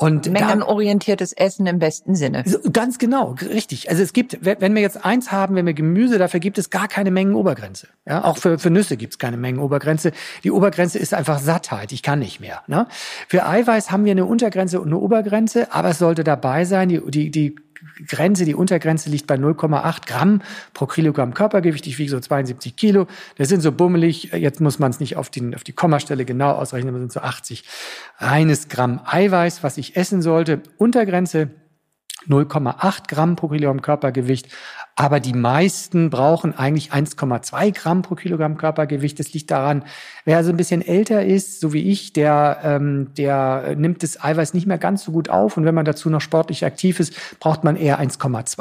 Und Mengenorientiertes Essen im besten Sinne. Ganz genau, richtig. Also es gibt, wenn wir jetzt eins haben, wenn wir Gemüse, dafür gibt es gar keine Mengenobergrenze. Ja, auch für, für Nüsse gibt es keine Mengenobergrenze. Die Obergrenze ist einfach Sattheit. Ich kann nicht mehr. Ne? Für Eiweiß haben wir eine Untergrenze und eine Obergrenze, aber es sollte dabei sein. Die, die, die Grenze, die Untergrenze liegt bei 0,8 Gramm pro Kilogramm Körpergewicht. Ich wiege so 72 Kilo. Das sind so bummelig. Jetzt muss man es nicht auf die, auf die Kommastelle genau ausrechnen, aber sind so 80 reines Gramm Eiweiß, was ich essen sollte. Untergrenze 0,8 Gramm pro Kilogramm Körpergewicht. Aber die meisten brauchen eigentlich 1,2 Gramm pro Kilogramm Körpergewicht. Das liegt daran, wer also ein bisschen älter ist, so wie ich, der, ähm, der nimmt das Eiweiß nicht mehr ganz so gut auf. Und wenn man dazu noch sportlich aktiv ist, braucht man eher 1,2.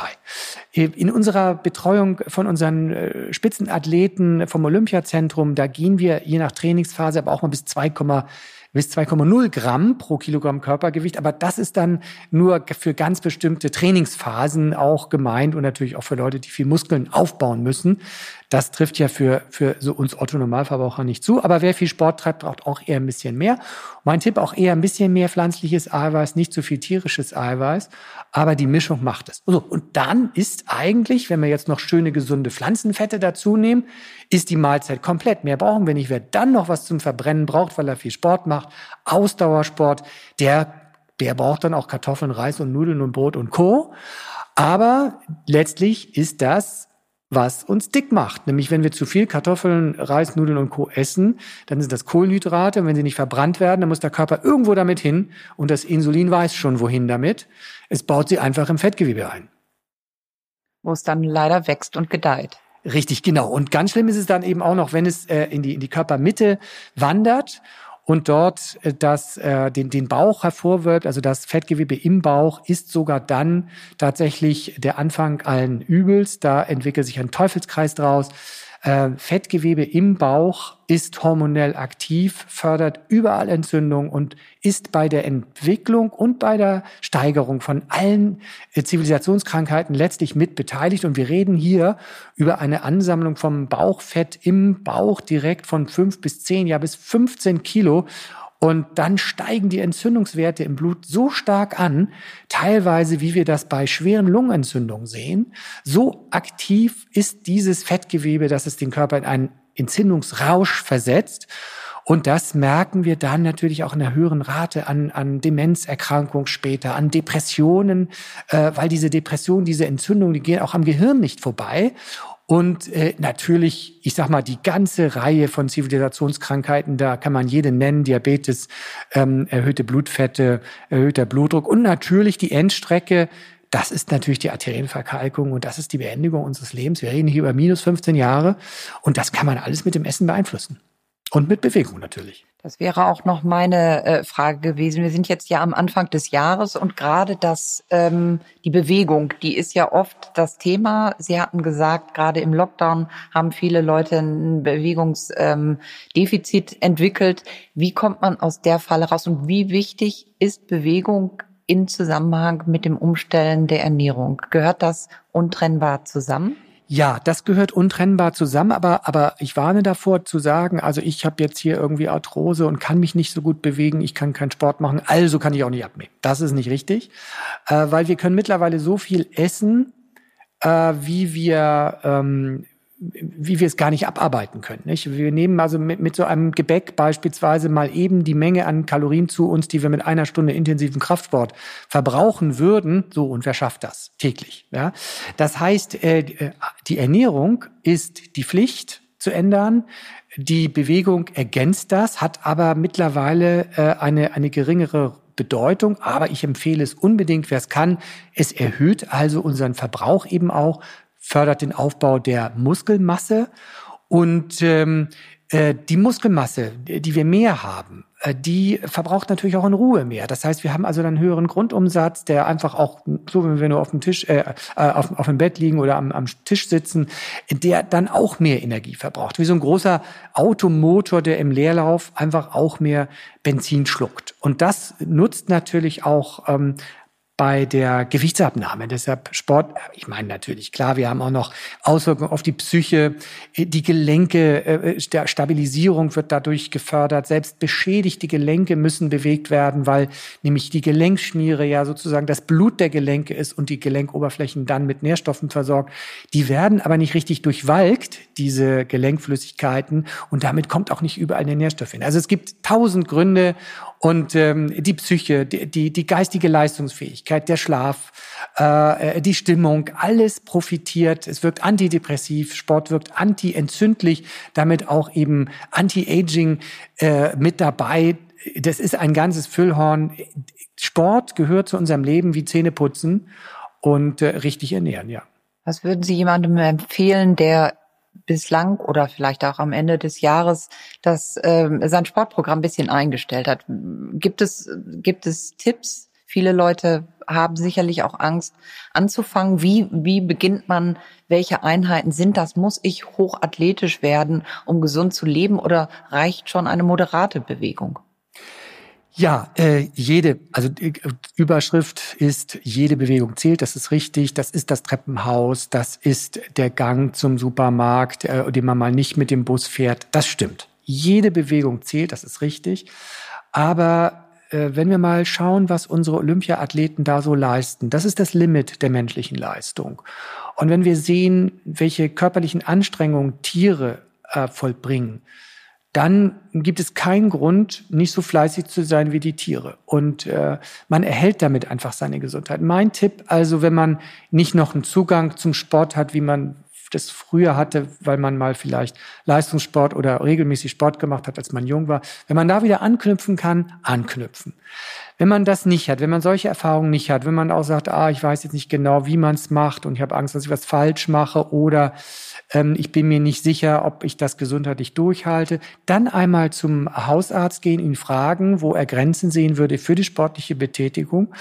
In unserer Betreuung von unseren äh, Spitzenathleten vom Olympiazentrum, da gehen wir je nach Trainingsphase aber auch mal bis 2,2 bis 2,0 Gramm pro Kilogramm Körpergewicht. Aber das ist dann nur für ganz bestimmte Trainingsphasen auch gemeint und natürlich auch für Leute, die viel Muskeln aufbauen müssen. Das trifft ja für, für so uns Otto-Normalverbraucher nicht zu. Aber wer viel Sport treibt, braucht auch eher ein bisschen mehr. Mein Tipp auch eher ein bisschen mehr pflanzliches Eiweiß, nicht zu viel tierisches Eiweiß. Aber die Mischung macht es. So, und dann ist eigentlich, wenn wir jetzt noch schöne, gesunde Pflanzenfette dazu nehmen, ist die Mahlzeit komplett. Mehr brauchen wir nicht. Wer dann noch was zum Verbrennen braucht, weil er viel Sport macht, Ausdauersport, der, der braucht dann auch Kartoffeln, Reis und Nudeln und Brot und Co. Aber letztlich ist das was uns dick macht. Nämlich wenn wir zu viel Kartoffeln, Reis, Nudeln und Co. essen, dann sind das Kohlenhydrate. Und wenn sie nicht verbrannt werden, dann muss der Körper irgendwo damit hin. Und das Insulin weiß schon, wohin damit. Es baut sie einfach im Fettgewebe ein. Wo es dann leider wächst und gedeiht. Richtig, genau. Und ganz schlimm ist es dann eben auch noch, wenn es äh, in, die, in die Körpermitte wandert und dort äh, das, äh, den, den Bauch hervorwirbt, also das Fettgewebe im Bauch, ist sogar dann tatsächlich der Anfang allen Übels. Da entwickelt sich ein Teufelskreis draus. Äh, Fettgewebe im Bauch ist hormonell aktiv, fördert überall Entzündung und ist bei der Entwicklung und bei der Steigerung von allen äh, Zivilisationskrankheiten letztlich mit beteiligt. Und wir reden hier über eine Ansammlung vom Bauchfett im Bauch direkt von fünf bis zehn, ja bis 15 Kilo. Und dann steigen die Entzündungswerte im Blut so stark an, teilweise wie wir das bei schweren Lungenentzündungen sehen. So aktiv ist dieses Fettgewebe, dass es den Körper in einen Entzündungsrausch versetzt. Und das merken wir dann natürlich auch in einer höheren Rate an, an Demenzerkrankungen später, an Depressionen, äh, weil diese Depressionen, diese Entzündungen, die gehen auch am Gehirn nicht vorbei. Und äh, natürlich, ich sag mal, die ganze Reihe von Zivilisationskrankheiten, da kann man jede nennen, Diabetes, ähm, erhöhte Blutfette, erhöhter Blutdruck und natürlich die Endstrecke, das ist natürlich die Arterienverkalkung und das ist die Beendigung unseres Lebens. Wir reden hier über minus 15 Jahre und das kann man alles mit dem Essen beeinflussen. Und mit Bewegung natürlich. Das wäre auch noch meine äh, Frage gewesen. Wir sind jetzt ja am Anfang des Jahres und gerade das, ähm, die Bewegung, die ist ja oft das Thema. Sie hatten gesagt, gerade im Lockdown haben viele Leute ein Bewegungsdefizit ähm, entwickelt. Wie kommt man aus der Falle raus und wie wichtig ist Bewegung in Zusammenhang mit dem Umstellen der Ernährung? Gehört das untrennbar zusammen? Ja, das gehört untrennbar zusammen, aber, aber ich warne davor zu sagen, also ich habe jetzt hier irgendwie Arthrose und kann mich nicht so gut bewegen, ich kann keinen Sport machen, also kann ich auch nicht abnehmen. Das ist nicht richtig, äh, weil wir können mittlerweile so viel essen, äh, wie wir ähm, wie wir es gar nicht abarbeiten können. Nicht? Wir nehmen also mit, mit so einem Gebäck beispielsweise mal eben die Menge an Kalorien zu uns, die wir mit einer Stunde intensiven Kraftsport verbrauchen würden. So, und wer schafft das täglich? Ja? Das heißt, äh, äh, die Ernährung ist die Pflicht zu ändern. Die Bewegung ergänzt das, hat aber mittlerweile äh, eine, eine geringere Bedeutung, aber ich empfehle es unbedingt, wer es kann. Es erhöht also unseren Verbrauch eben auch fördert den Aufbau der Muskelmasse Und ähm, äh, die Muskelmasse, die wir mehr haben, äh, die verbraucht natürlich auch in Ruhe mehr. Das heißt, wir haben also einen höheren Grundumsatz, der einfach auch, so wenn wir nur auf dem Tisch, äh, äh, auf, auf dem Bett liegen oder am, am Tisch sitzen, der dann auch mehr Energie verbraucht. Wie so ein großer Automotor, der im Leerlauf einfach auch mehr Benzin schluckt. Und das nutzt natürlich auch ähm, bei der Gewichtsabnahme. Deshalb Sport, ich meine natürlich, klar, wir haben auch noch Auswirkungen auf die Psyche, die Gelenke, äh, Stabilisierung wird dadurch gefördert. Selbst beschädigte Gelenke müssen bewegt werden, weil nämlich die Gelenkschmiere ja sozusagen das Blut der Gelenke ist und die Gelenkoberflächen dann mit Nährstoffen versorgt. Die werden aber nicht richtig durchwalkt, diese Gelenkflüssigkeiten, und damit kommt auch nicht überall der Nährstoff hin. Also es gibt tausend Gründe und ähm, die Psyche, die, die, die geistige Leistungsfähigkeit, der Schlaf, äh, die Stimmung, alles profitiert. Es wirkt antidepressiv, Sport wirkt antientzündlich, damit auch eben Anti-Aging äh, mit dabei. Das ist ein ganzes Füllhorn. Sport gehört zu unserem Leben wie Zähneputzen und äh, richtig ernähren, ja. Was würden Sie jemandem empfehlen, der bislang oder vielleicht auch am Ende des Jahres das äh, sein Sportprogramm ein bisschen eingestellt hat. Gibt es gibt es Tipps? Viele Leute haben sicherlich auch Angst anzufangen. Wie wie beginnt man? Welche Einheiten sind das? Muss ich hochathletisch werden, um gesund zu leben, oder reicht schon eine moderate Bewegung? Ja, äh, jede, also äh, Überschrift ist, jede Bewegung zählt, das ist richtig, das ist das Treppenhaus, das ist der Gang zum Supermarkt, äh, den man mal nicht mit dem Bus fährt, das stimmt. Jede Bewegung zählt, das ist richtig. Aber äh, wenn wir mal schauen, was unsere Olympiaathleten da so leisten, das ist das Limit der menschlichen Leistung. Und wenn wir sehen, welche körperlichen Anstrengungen Tiere äh, vollbringen, dann gibt es keinen Grund, nicht so fleißig zu sein wie die Tiere. Und äh, man erhält damit einfach seine Gesundheit. Mein Tipp, also wenn man nicht noch einen Zugang zum Sport hat, wie man das früher hatte, weil man mal vielleicht Leistungssport oder regelmäßig Sport gemacht hat, als man jung war, wenn man da wieder anknüpfen kann, anknüpfen. Wenn man das nicht hat, wenn man solche Erfahrungen nicht hat, wenn man auch sagt, ah, ich weiß jetzt nicht genau, wie man es macht und ich habe Angst, dass ich was falsch mache oder ähm, ich bin mir nicht sicher, ob ich das gesundheitlich durchhalte, dann einmal zum Hausarzt gehen, ihn fragen, wo er Grenzen sehen würde für die sportliche Betätigung.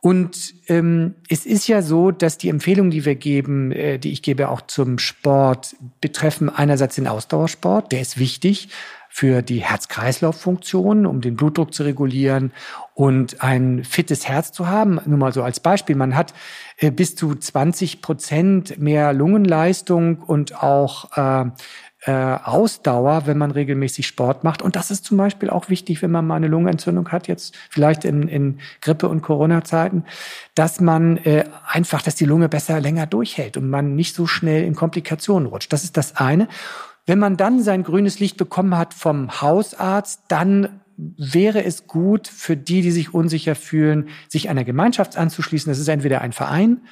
Und ähm, es ist ja so, dass die Empfehlungen, die wir geben, äh, die ich gebe auch zum Sport, betreffen einerseits den Ausdauersport, der ist wichtig, für die Herz-Kreislauf-Funktion, um den Blutdruck zu regulieren und ein fittes Herz zu haben. Nur mal so als Beispiel. Man hat äh, bis zu 20 Prozent mehr Lungenleistung und auch äh, äh, Ausdauer, wenn man regelmäßig Sport macht. Und das ist zum Beispiel auch wichtig, wenn man mal eine Lungenentzündung hat, jetzt vielleicht in, in Grippe- und Corona-Zeiten, dass man äh, einfach, dass die Lunge besser länger durchhält und man nicht so schnell in Komplikationen rutscht. Das ist das eine. Wenn man dann sein grünes Licht bekommen hat vom Hausarzt, dann wäre es gut für die, die sich unsicher fühlen, sich einer Gemeinschaft anzuschließen. Das ist entweder ein Verein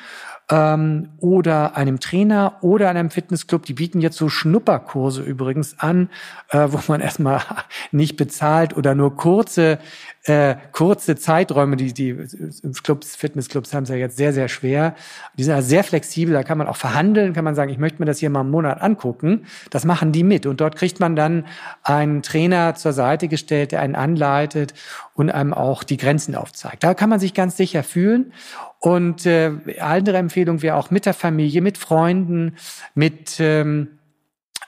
ähm, oder einem Trainer oder einem Fitnessclub. Die bieten jetzt so Schnupperkurse übrigens an, äh, wo man [laughs] erstmal nicht bezahlt oder nur kurze äh, kurze Zeiträume, die die Clubs, Fitnessclubs haben es ja jetzt sehr, sehr schwer. Die sind ja sehr flexibel, da kann man auch verhandeln, kann man sagen, ich möchte mir das hier mal einen Monat angucken. Das machen die mit. Und dort kriegt man dann einen Trainer zur Seite gestellt, der einen anleitet und einem auch die Grenzen aufzeigt. Da kann man sich ganz sicher fühlen. Und äh, andere Empfehlung wäre auch mit der Familie, mit Freunden, mit ähm,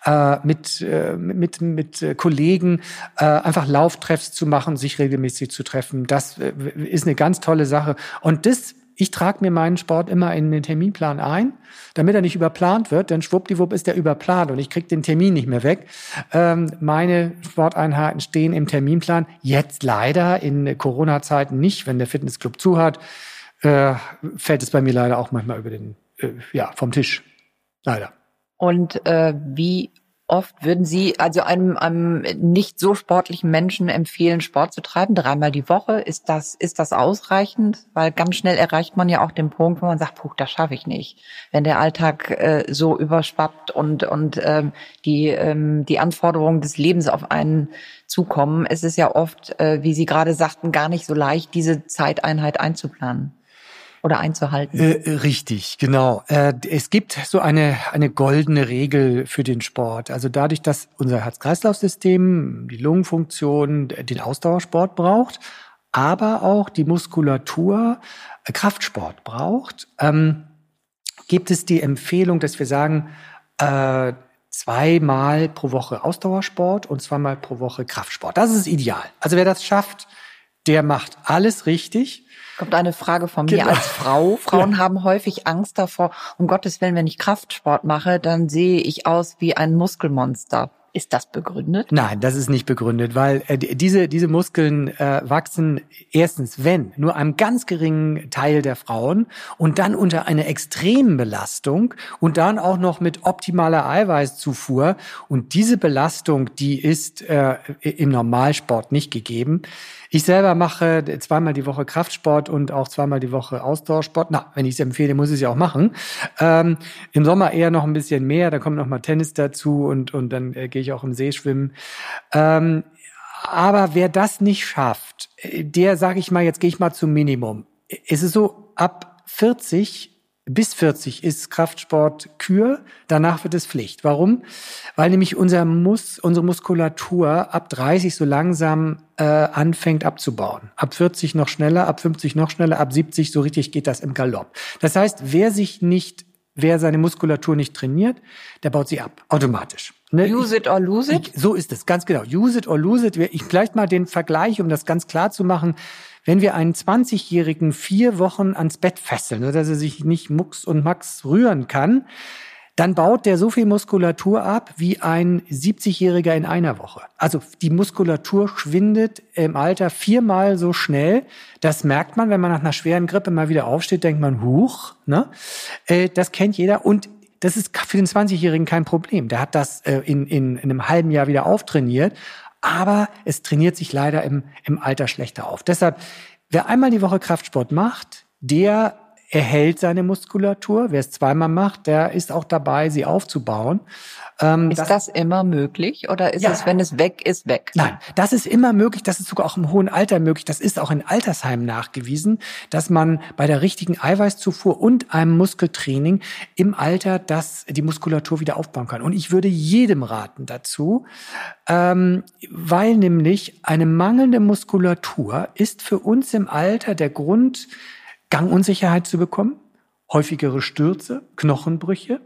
äh, mit, äh, mit, mit äh, Kollegen äh, einfach Lauftreffs zu machen, sich regelmäßig zu treffen. Das äh, ist eine ganz tolle Sache. Und das ich trage mir meinen Sport immer in den Terminplan ein, damit er nicht überplant wird, denn schwuppdiwupp ist er überplant und ich krieg den Termin nicht mehr weg. Ähm, meine Sporteinheiten stehen im Terminplan, jetzt leider in Corona-Zeiten nicht, wenn der Fitnessclub zu hat, äh, fällt es bei mir leider auch manchmal über den, äh, ja, vom Tisch. Leider. Und äh, wie oft würden Sie also einem, einem nicht so sportlichen Menschen empfehlen, Sport zu treiben? Dreimal die Woche? Ist das, ist das ausreichend? Weil ganz schnell erreicht man ja auch den Punkt, wo man sagt, puh, das schaffe ich nicht. Wenn der Alltag äh, so überschwappt und, und ähm, die, ähm, die Anforderungen des Lebens auf einen zukommen, es ist ja oft, äh, wie Sie gerade sagten, gar nicht so leicht, diese Zeiteinheit einzuplanen. Oder einzuhalten. Äh, richtig, genau. Äh, es gibt so eine, eine goldene Regel für den Sport. Also dadurch, dass unser Herz-Kreislauf-System, die Lungenfunktion, den Ausdauersport braucht, aber auch die Muskulatur äh, Kraftsport braucht, ähm, gibt es die Empfehlung, dass wir sagen, äh, zweimal pro Woche Ausdauersport und zweimal pro Woche Kraftsport. Das ist ideal. Also wer das schafft, der macht alles richtig. Kommt eine Frage von mir genau. als Frau. Frauen ja. haben häufig Angst davor, um Gottes Willen, wenn ich Kraftsport mache, dann sehe ich aus wie ein Muskelmonster. Ist das begründet? Nein, das ist nicht begründet, weil äh, diese, diese Muskeln äh, wachsen erstens, wenn, nur einem ganz geringen Teil der Frauen und dann unter einer extremen Belastung und dann auch noch mit optimaler Eiweißzufuhr. Und diese Belastung, die ist äh, im Normalsport nicht gegeben. Ich selber mache zweimal die Woche Kraftsport und auch zweimal die Woche Ausdauersport. Na, wenn ich es empfehle, muss ich es ja auch machen. Ähm, Im Sommer eher noch ein bisschen mehr, da kommt noch mal Tennis dazu und, und dann äh, gehe ich auch im See schwimmen. Ähm, aber wer das nicht schafft, äh, der sage ich mal, jetzt gehe ich mal zum Minimum. Es ist so, ab 40 bis 40 ist Kraftsport Kür, danach wird es Pflicht. Warum? Weil nämlich unser Mus unsere Muskulatur ab 30 so langsam äh, anfängt abzubauen. Ab 40 noch schneller, ab 50 noch schneller, ab 70 so richtig geht das im Galopp. Das heißt, wer sich nicht, wer seine Muskulatur nicht trainiert, der baut sie ab, automatisch. Ne? Use it or lose it? Ich, so ist es, ganz genau. Use it or lose it. Ich gleich mal den Vergleich, um das ganz klar zu machen. Wenn wir einen 20-Jährigen vier Wochen ans Bett fesseln, dass er sich nicht mucks und max rühren kann, dann baut der so viel Muskulatur ab wie ein 70-Jähriger in einer Woche. Also die Muskulatur schwindet im Alter viermal so schnell. Das merkt man, wenn man nach einer schweren Grippe mal wieder aufsteht, denkt man, huch, ne? Äh, das kennt jeder. Und das ist für den 20-Jährigen kein Problem. Der hat das äh, in, in, in einem halben Jahr wieder auftrainiert aber es trainiert sich leider im, im Alter schlechter auf. Deshalb, wer einmal die Woche Kraftsport macht, der erhält seine Muskulatur. Wer es zweimal macht, der ist auch dabei, sie aufzubauen. Ähm, ist das, das, immer möglich oder ist ja. es, wenn es weg ist, weg? Nein, das ist immer möglich. Das ist sogar auch im hohen Alter möglich. Das ist auch in Altersheimen nachgewiesen, dass man bei der richtigen Eiweißzufuhr und einem Muskeltraining im Alter das, die Muskulatur wieder aufbauen kann. Und ich würde jedem raten dazu, ähm, weil nämlich eine mangelnde Muskulatur ist für uns im Alter der Grund, Gangunsicherheit zu bekommen, häufigere Stürze, Knochenbrüche.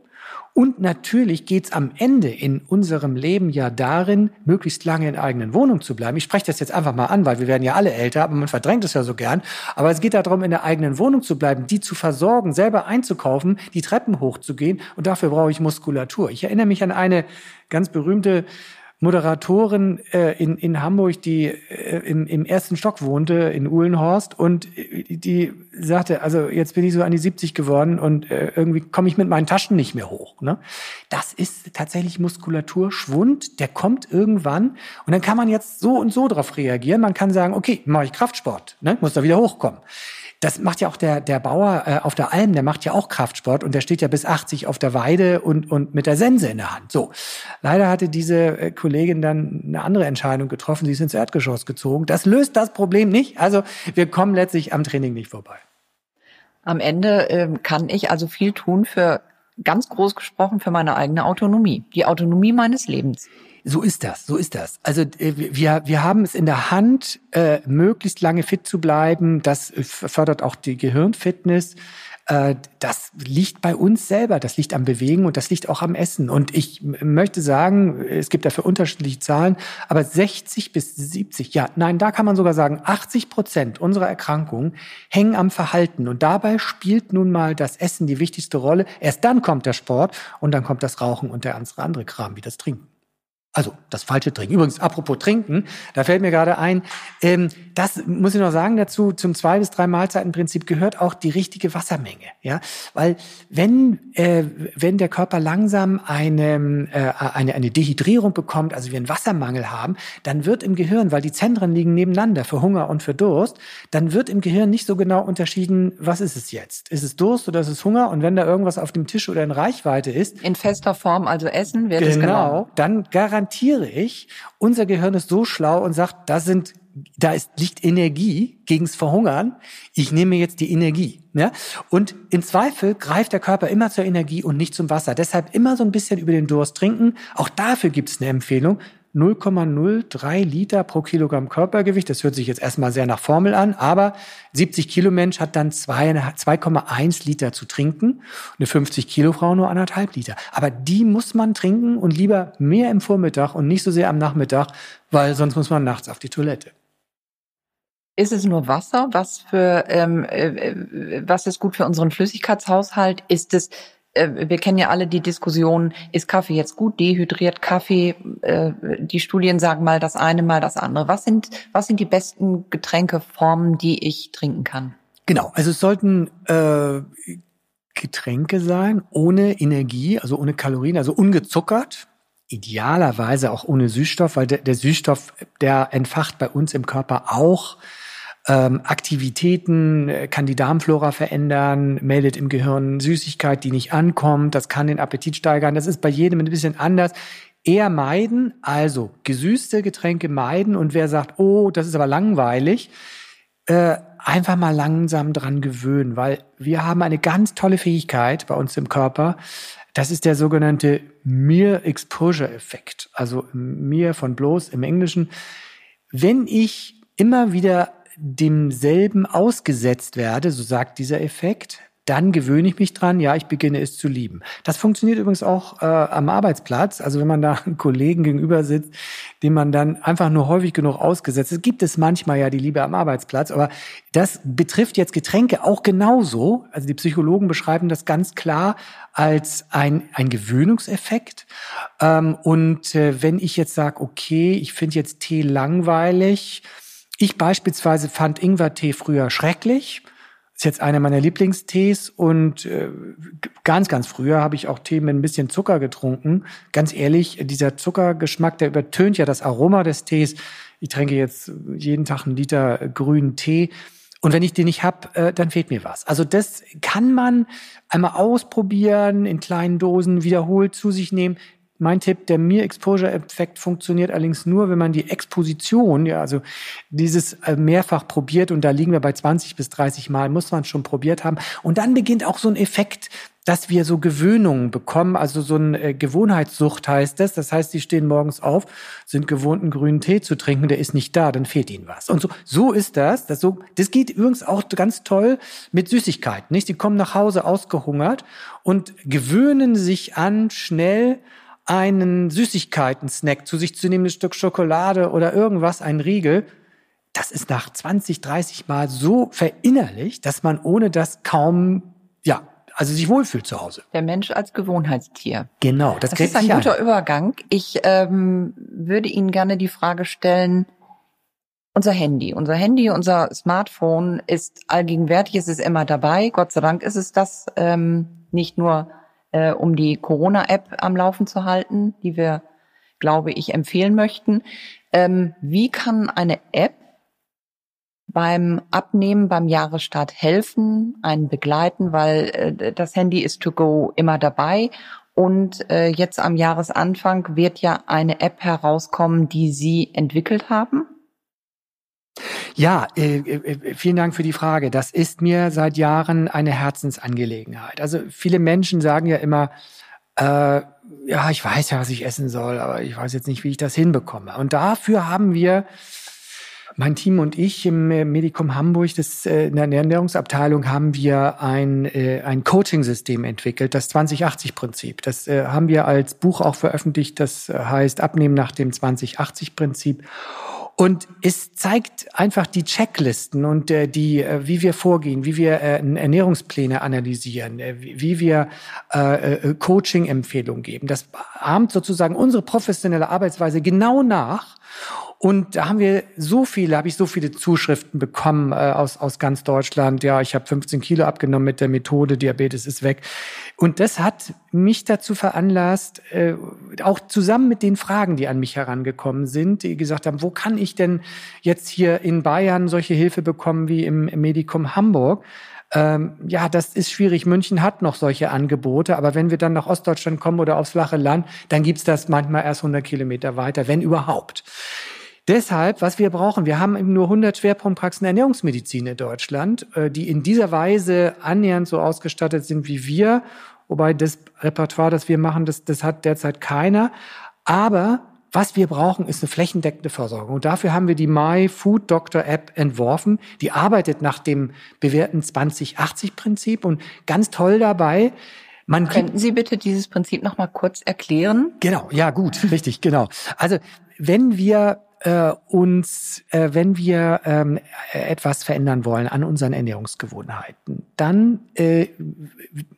Und natürlich geht's am Ende in unserem Leben ja darin, möglichst lange in eigenen Wohnungen zu bleiben. Ich spreche das jetzt einfach mal an, weil wir werden ja alle älter, aber man verdrängt es ja so gern. Aber es geht darum, in der eigenen Wohnung zu bleiben, die zu versorgen, selber einzukaufen, die Treppen hochzugehen. Und dafür brauche ich Muskulatur. Ich erinnere mich an eine ganz berühmte Moderatorin äh, in, in Hamburg, die äh, im, im ersten Stock wohnte, in Uhlenhorst, und äh, die sagte, also jetzt bin ich so an die 70 geworden und äh, irgendwie komme ich mit meinen Taschen nicht mehr hoch. Ne? Das ist tatsächlich Muskulaturschwund, der kommt irgendwann und dann kann man jetzt so und so drauf reagieren. Man kann sagen, okay, mache ich Kraftsport, ne? muss da wieder hochkommen. Das macht ja auch der, der Bauer äh, auf der Alm, der macht ja auch Kraftsport und der steht ja bis 80 auf der Weide und, und mit der Sense in der Hand. So. Leider hatte diese äh, Kollegin dann eine andere Entscheidung getroffen. Sie ist ins Erdgeschoss gezogen. Das löst das Problem nicht. Also wir kommen letztlich am Training nicht vorbei. Am Ende ähm, kann ich also viel tun für ganz groß gesprochen für meine eigene Autonomie, die Autonomie meines Lebens. So ist das, so ist das. Also äh, wir, wir haben es in der Hand, äh, möglichst lange fit zu bleiben. Das fördert auch die Gehirnfitness. Äh, das liegt bei uns selber, das liegt am Bewegen und das liegt auch am Essen. Und ich möchte sagen, es gibt dafür unterschiedliche Zahlen, aber 60 bis 70, ja, nein, da kann man sogar sagen, 80 Prozent unserer Erkrankungen hängen am Verhalten. Und dabei spielt nun mal das Essen die wichtigste Rolle. Erst dann kommt der Sport und dann kommt das Rauchen und der andere Kram, wie das Trinken. Also das falsche Trinken. Übrigens, apropos Trinken, da fällt mir gerade ein, ähm, das muss ich noch sagen dazu, zum zwei bis drei Mahlzeitenprinzip gehört auch die richtige Wassermenge. Ja, Weil wenn, äh, wenn der Körper langsam eine, äh, eine, eine Dehydrierung bekommt, also wir einen Wassermangel haben, dann wird im Gehirn, weil die Zentren liegen nebeneinander für Hunger und für Durst, dann wird im Gehirn nicht so genau unterschieden, was ist es jetzt? Ist es Durst oder ist es Hunger? Und wenn da irgendwas auf dem Tisch oder in Reichweite ist. In fester Form, also Essen, wird genau, es genau. Dann garantiert garantiere ich, unser Gehirn ist so schlau und sagt, das sind da ist, liegt Energie gegens Verhungern. Ich nehme jetzt die Energie. Ja? Und im Zweifel greift der Körper immer zur Energie und nicht zum Wasser. Deshalb immer so ein bisschen über den Durst trinken. Auch dafür gibt es eine Empfehlung. 0,03 Liter pro Kilogramm Körpergewicht. Das hört sich jetzt erstmal sehr nach Formel an, aber 70 Kilo Mensch hat dann 2,1 Liter zu trinken. Eine 50 Kilo Frau nur anderthalb Liter. Aber die muss man trinken und lieber mehr im Vormittag und nicht so sehr am Nachmittag, weil sonst muss man nachts auf die Toilette. Ist es nur Wasser? Was für ähm, äh, äh was ist gut für unseren Flüssigkeitshaushalt? Ist es wir kennen ja alle die Diskussion, ist Kaffee jetzt gut, dehydriert Kaffee? Äh, die Studien sagen mal das eine, mal das andere. Was sind, was sind die besten Getränkeformen, die ich trinken kann? Genau, also es sollten äh, Getränke sein ohne Energie, also ohne Kalorien, also ungezuckert. Idealerweise auch ohne Süßstoff, weil der, der Süßstoff, der entfacht bei uns im Körper auch ähm, Aktivitäten, äh, kann die Darmflora verändern, meldet im Gehirn Süßigkeit, die nicht ankommt, das kann den Appetit steigern. Das ist bei jedem ein bisschen anders. Eher meiden, also gesüßte Getränke meiden und wer sagt, oh, das ist aber langweilig, äh, einfach mal langsam dran gewöhnen, weil wir haben eine ganz tolle Fähigkeit bei uns im Körper. Das ist der sogenannte Mere Exposure Effekt. Also Mere von bloß im Englischen. Wenn ich immer wieder demselben ausgesetzt werde, so sagt dieser Effekt, dann gewöhne ich mich dran, ja, ich beginne es zu lieben. Das funktioniert übrigens auch äh, am Arbeitsplatz. Also wenn man da einem [laughs] Kollegen gegenüber sitzt, dem man dann einfach nur häufig genug ausgesetzt ist, gibt es manchmal ja die Liebe am Arbeitsplatz. Aber das betrifft jetzt Getränke auch genauso. Also die Psychologen beschreiben das ganz klar als ein, ein Gewöhnungseffekt. Ähm, und äh, wenn ich jetzt sage, okay, ich finde jetzt Tee langweilig, ich beispielsweise fand Ingwertee früher schrecklich. Ist jetzt einer meiner Lieblingstees und äh, ganz, ganz früher habe ich auch Tee mit ein bisschen Zucker getrunken. Ganz ehrlich, dieser Zuckergeschmack, der übertönt ja das Aroma des Tees. Ich trinke jetzt jeden Tag einen Liter grünen Tee. Und wenn ich den nicht hab, äh, dann fehlt mir was. Also das kann man einmal ausprobieren, in kleinen Dosen wiederholt zu sich nehmen. Mein Tipp, der Mir-Exposure-Effekt funktioniert allerdings nur, wenn man die Exposition, ja, also dieses äh, mehrfach probiert und da liegen wir bei 20 bis 30 Mal, muss man schon probiert haben. Und dann beginnt auch so ein Effekt, dass wir so Gewöhnungen bekommen, also so eine äh, Gewohnheitssucht heißt das. Das heißt, die stehen morgens auf, sind gewohnt, einen grünen Tee zu trinken, der ist nicht da, dann fehlt ihnen was. Und so, so ist das. Das, so, das geht übrigens auch ganz toll mit Süßigkeiten, nicht? Die kommen nach Hause ausgehungert und gewöhnen sich an, schnell einen Süßigkeiten-Snack zu sich zu nehmen, ein Stück Schokolade oder irgendwas, ein Riegel, das ist nach 20, 30 Mal so verinnerlicht, dass man ohne das kaum, ja, also sich wohlfühlt zu Hause. Der Mensch als Gewohnheitstier. Genau, das, das ist ein guter ein. Übergang. Ich ähm, würde Ihnen gerne die Frage stellen, unser Handy, unser Handy, unser Smartphone ist allgegenwärtig, es ist immer dabei. Gott sei Dank ist es das ähm, nicht nur äh, um die Corona-App am Laufen zu halten, die wir, glaube ich, empfehlen möchten. Ähm, wie kann eine App beim Abnehmen, beim Jahresstart helfen, einen begleiten, weil äh, das Handy ist to go immer dabei. Und äh, jetzt am Jahresanfang wird ja eine App herauskommen, die Sie entwickelt haben. Ja, äh, äh, vielen Dank für die Frage. Das ist mir seit Jahren eine Herzensangelegenheit. Also viele Menschen sagen ja immer, äh, ja, ich weiß ja, was ich essen soll, aber ich weiß jetzt nicht, wie ich das hinbekomme. Und dafür haben wir mein Team und ich im Medikum Hamburg, das, äh, in der Ernährungsabteilung, haben wir ein, äh, ein Coaching-System entwickelt, das 2080-Prinzip. Das haben wir als Buch auch veröffentlicht. Das heißt Abnehmen nach dem 2080-Prinzip. Und es zeigt einfach die Checklisten und äh, die, äh, wie wir vorgehen, wie wir äh, Ernährungspläne analysieren, äh, wie wir äh, äh, Coaching-Empfehlungen geben. Das ahmt sozusagen unsere professionelle Arbeitsweise genau nach. Und da haben wir so viele, habe ich so viele Zuschriften bekommen äh, aus, aus ganz Deutschland. Ja, ich habe 15 Kilo abgenommen mit der Methode, Diabetes ist weg. Und das hat mich dazu veranlasst, äh, auch zusammen mit den Fragen, die an mich herangekommen sind, die gesagt haben, wo kann ich denn jetzt hier in Bayern solche Hilfe bekommen wie im, Medikum Hamburg? Ähm, ja, das ist schwierig. München hat noch solche Angebote, aber wenn wir dann nach Ostdeutschland kommen oder aufs flache Land, dann gibt's das manchmal erst 100 Kilometer weiter, wenn überhaupt. Deshalb, was wir brauchen, wir haben eben nur 100 Schwerpunktpraxen Ernährungsmedizin in Deutschland, äh, die in dieser Weise annähernd so ausgestattet sind wie wir. Wobei das Repertoire, das wir machen, das, das hat derzeit keiner. Aber was wir brauchen, ist eine flächendeckende Versorgung. Und dafür haben wir die My Food Doctor App entworfen. Die arbeitet nach dem bewährten 2080-Prinzip und ganz toll dabei. Man Könnten Sie bitte dieses Prinzip noch mal kurz erklären? Genau, ja gut, [laughs] richtig, genau. Also wenn wir äh, uns, äh, wenn wir ähm, etwas verändern wollen an unseren Ernährungsgewohnheiten, dann äh,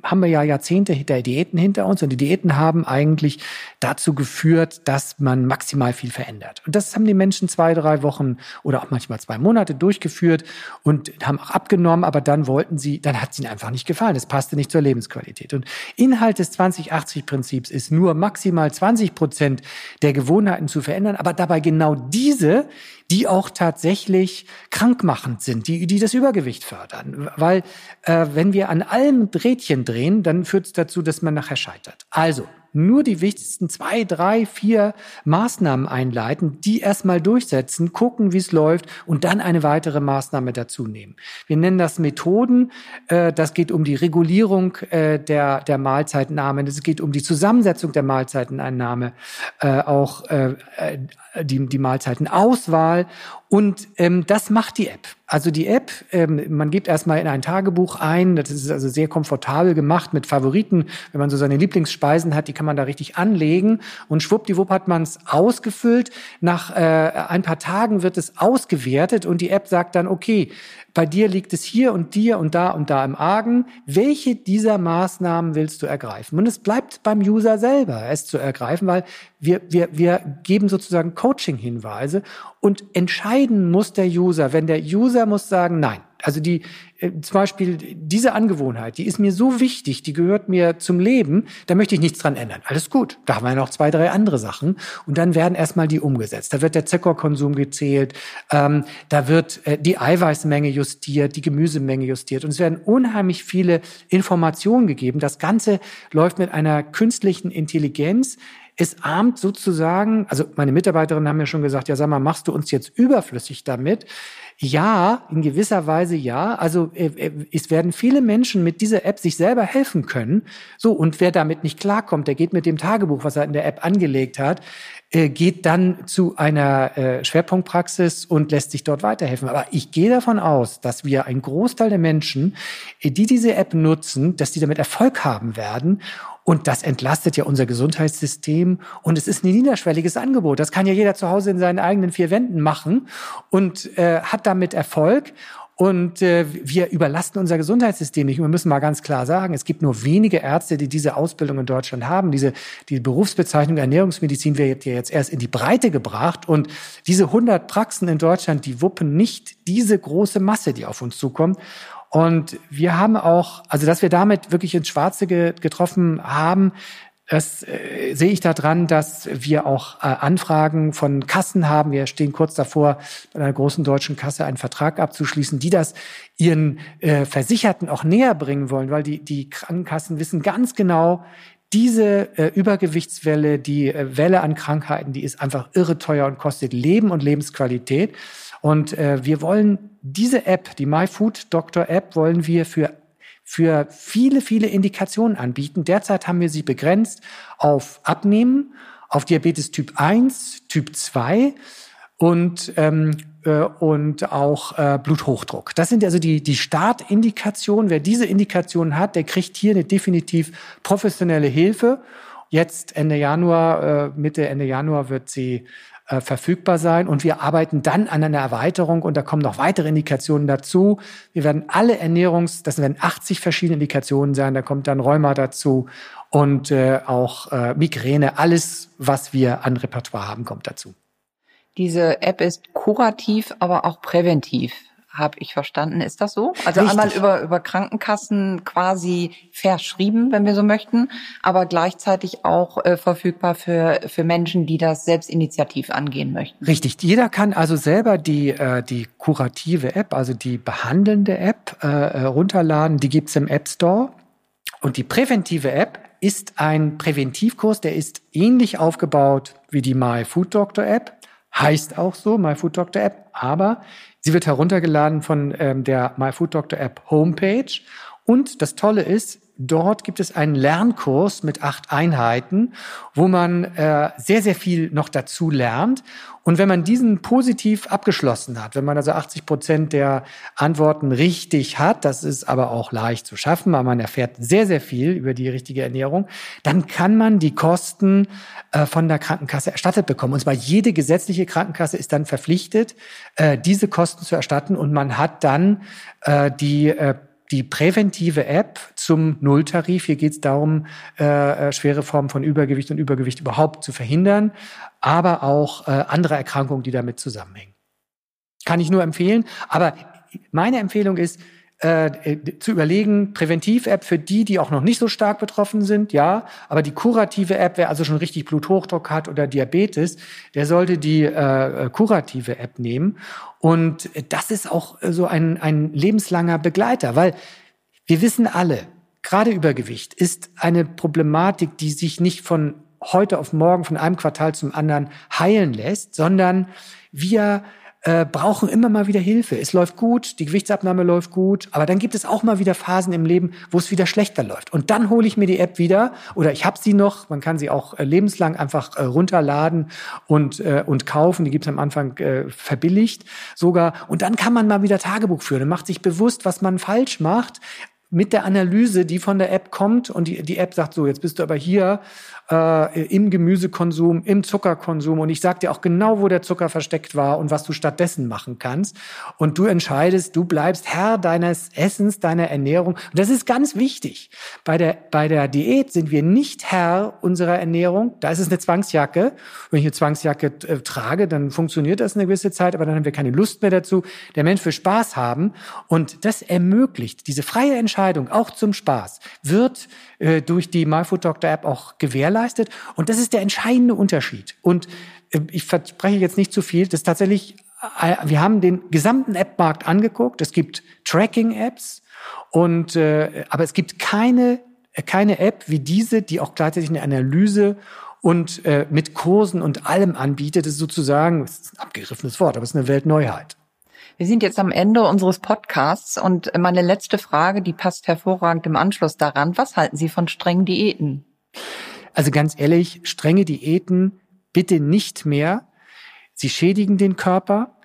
haben wir ja Jahrzehnte der Diäten hinter uns und die Diäten haben eigentlich dazu geführt, dass man maximal viel verändert. Und das haben die Menschen zwei, drei Wochen oder auch manchmal zwei Monate durchgeführt und haben auch abgenommen, aber dann wollten sie, dann hat es ihnen einfach nicht gefallen. Das passte nicht zur Lebensqualität. Und Inhalt des 2080-Prinzips ist nur maximal 20 Prozent der Gewohnheiten zu verändern, aber dabei genau diese, die auch tatsächlich krankmachend sind, die, die das Übergewicht fördern. Weil äh, wenn wir an allem Drähtchen drehen, dann führt es dazu, dass man nachher scheitert. Also, nur die wichtigsten zwei, drei, vier Maßnahmen einleiten, die erstmal durchsetzen, gucken, wie es läuft und dann eine weitere Maßnahme dazu nehmen. Wir nennen das Methoden. Äh, das geht um die Regulierung äh, der, der Mahlzeitennahme. Es geht um die Zusammensetzung der Mahlzeiteneinnahme, äh, auch die, die Mahlzeitenauswahl. Und ähm, das macht die App. Also die App, ähm, man gibt erstmal in ein Tagebuch ein, das ist also sehr komfortabel gemacht mit Favoriten. Wenn man so seine Lieblingsspeisen hat, die kann man da richtig anlegen. Und schwuppdiwupp hat man es ausgefüllt. Nach äh, ein paar Tagen wird es ausgewertet und die App sagt dann, okay, bei dir liegt es hier und dir und da und da im Argen. Welche dieser Maßnahmen willst du ergreifen? Und es bleibt beim User selber, es zu ergreifen, weil wir, wir, wir geben sozusagen Coaching-Hinweise und entscheiden muss der User. Wenn der User muss sagen, nein, also die, äh, zum Beispiel diese Angewohnheit, die ist mir so wichtig, die gehört mir zum Leben, da möchte ich nichts dran ändern. Alles gut. Da haben wir noch zwei, drei andere Sachen. Und dann werden erstmal die umgesetzt. Da wird der Zuckerkonsum gezählt, ähm, da wird äh, die Eiweißmenge justiert, die Gemüsemenge justiert. Und es werden unheimlich viele Informationen gegeben. Das Ganze läuft mit einer künstlichen Intelligenz, es ahmt sozusagen, also meine Mitarbeiterinnen haben ja schon gesagt, ja sag mal, machst du uns jetzt überflüssig damit? Ja, in gewisser Weise ja. Also äh, äh, es werden viele Menschen mit dieser App sich selber helfen können. So, und wer damit nicht klarkommt, der geht mit dem Tagebuch, was er in der App angelegt hat, äh, geht dann zu einer Schwerpunktpraxis und lässt sich dort weiterhelfen. Aber ich gehe davon aus, dass wir einen Großteil der Menschen, die diese App nutzen, dass die damit Erfolg haben werden und das entlastet ja unser Gesundheitssystem. Und es ist ein niederschwelliges Angebot. Das kann ja jeder zu Hause in seinen eigenen vier Wänden machen und äh, hat damit Erfolg. Und äh, wir überlasten unser Gesundheitssystem nicht. Wir müssen mal ganz klar sagen, es gibt nur wenige Ärzte, die diese Ausbildung in Deutschland haben. Diese die Berufsbezeichnung Ernährungsmedizin wird ja jetzt erst in die Breite gebracht. Und diese 100 Praxen in Deutschland, die wuppen nicht diese große Masse, die auf uns zukommt. Und wir haben auch, also dass wir damit wirklich ins Schwarze getroffen haben, das äh, sehe ich daran, dass wir auch äh, Anfragen von Kassen haben. Wir stehen kurz davor, bei einer großen deutschen Kasse einen Vertrag abzuschließen, die das ihren äh, Versicherten auch näher bringen wollen, weil die, die Krankenkassen wissen ganz genau, diese äh, Übergewichtswelle, die äh, Welle an Krankheiten, die ist einfach irre teuer und kostet Leben und Lebensqualität. Und äh, wir wollen diese App, die MyFood Doctor App, wollen wir für für viele, viele Indikationen anbieten. Derzeit haben wir sie begrenzt auf Abnehmen, auf Diabetes Typ 1, Typ 2 und, ähm, äh, und auch äh, Bluthochdruck. Das sind also die, die Startindikationen. Wer diese Indikationen hat, der kriegt hier eine definitiv professionelle Hilfe. Jetzt Ende Januar, äh, Mitte, Ende Januar wird sie äh, verfügbar sein. Und wir arbeiten dann an einer Erweiterung und da kommen noch weitere Indikationen dazu. Wir werden alle Ernährungs, das werden 80 verschiedene Indikationen sein, da kommt dann Rheuma dazu und äh, auch äh, Migräne, alles, was wir an Repertoire haben, kommt dazu. Diese App ist kurativ, aber auch präventiv habe ich verstanden. Ist das so? Also Richtig. einmal über, über Krankenkassen quasi verschrieben, wenn wir so möchten, aber gleichzeitig auch äh, verfügbar für, für Menschen, die das selbstinitiativ angehen möchten. Richtig. Jeder kann also selber die, äh, die kurative App, also die behandelnde App äh, äh runterladen. Die gibt's im App Store. Und die präventive App ist ein Präventivkurs, der ist ähnlich aufgebaut wie die My Food Doctor App heißt auch so, MyFoodDoctor App, aber sie wird heruntergeladen von ähm, der MyFoodDoctor App Homepage. Und das Tolle ist, Dort gibt es einen Lernkurs mit acht Einheiten, wo man äh, sehr, sehr viel noch dazu lernt. Und wenn man diesen positiv abgeschlossen hat, wenn man also 80 Prozent der Antworten richtig hat, das ist aber auch leicht zu schaffen, weil man erfährt sehr, sehr viel über die richtige Ernährung, dann kann man die Kosten äh, von der Krankenkasse erstattet bekommen. Und zwar jede gesetzliche Krankenkasse ist dann verpflichtet, äh, diese Kosten zu erstatten. Und man hat dann äh, die äh, die präventive App zum Nulltarif. Hier geht es darum, äh, äh, schwere Formen von Übergewicht und Übergewicht überhaupt zu verhindern, aber auch äh, andere Erkrankungen, die damit zusammenhängen. Kann ich nur empfehlen. Aber meine Empfehlung ist, äh, äh, zu überlegen, Präventiv-App für die, die auch noch nicht so stark betroffen sind, ja, aber die kurative App, wer also schon richtig Bluthochdruck hat oder Diabetes, der sollte die äh, kurative App nehmen. Und das ist auch so ein, ein lebenslanger Begleiter, weil wir wissen alle, gerade Übergewicht ist eine Problematik, die sich nicht von heute auf morgen, von einem Quartal zum anderen heilen lässt, sondern wir äh, brauchen immer mal wieder Hilfe. Es läuft gut, die Gewichtsabnahme läuft gut, aber dann gibt es auch mal wieder Phasen im Leben, wo es wieder schlechter läuft. Und dann hole ich mir die App wieder oder ich habe sie noch, man kann sie auch äh, lebenslang einfach äh, runterladen und, äh, und kaufen. Die gibt es am Anfang äh, verbilligt sogar. Und dann kann man mal wieder Tagebuch führen und macht sich bewusst, was man falsch macht, mit der Analyse, die von der App kommt und die, die App sagt so, jetzt bist du aber hier äh, im Gemüsekonsum, im Zuckerkonsum und ich sag dir auch genau, wo der Zucker versteckt war und was du stattdessen machen kannst. Und du entscheidest, du bleibst Herr deines Essens, deiner Ernährung. Und das ist ganz wichtig. Bei der, bei der Diät sind wir nicht Herr unserer Ernährung. Da ist es eine Zwangsjacke. Wenn ich eine Zwangsjacke äh, trage, dann funktioniert das eine gewisse Zeit, aber dann haben wir keine Lust mehr dazu. Der Mensch will Spaß haben und das ermöglicht diese freie Entscheidung auch zum Spaß wird äh, durch die MyFood Doctor App auch gewährleistet. Und das ist der entscheidende Unterschied. Und äh, ich verspreche jetzt nicht zu viel, das ist tatsächlich, äh, wir haben den gesamten App-Markt angeguckt. Es gibt Tracking-Apps und äh, aber es gibt keine keine App wie diese, die auch gleichzeitig eine Analyse und mit Kursen und allem anbietet. Das ist sozusagen, das ist ein abgegriffenes Wort, aber es ist eine Weltneuheit. Wir sind jetzt am Ende unseres Podcasts und meine letzte Frage, die passt hervorragend im Anschluss daran. Was halten Sie von strengen Diäten? Also ganz ehrlich, strenge Diäten bitte nicht mehr. Sie schädigen den Körper.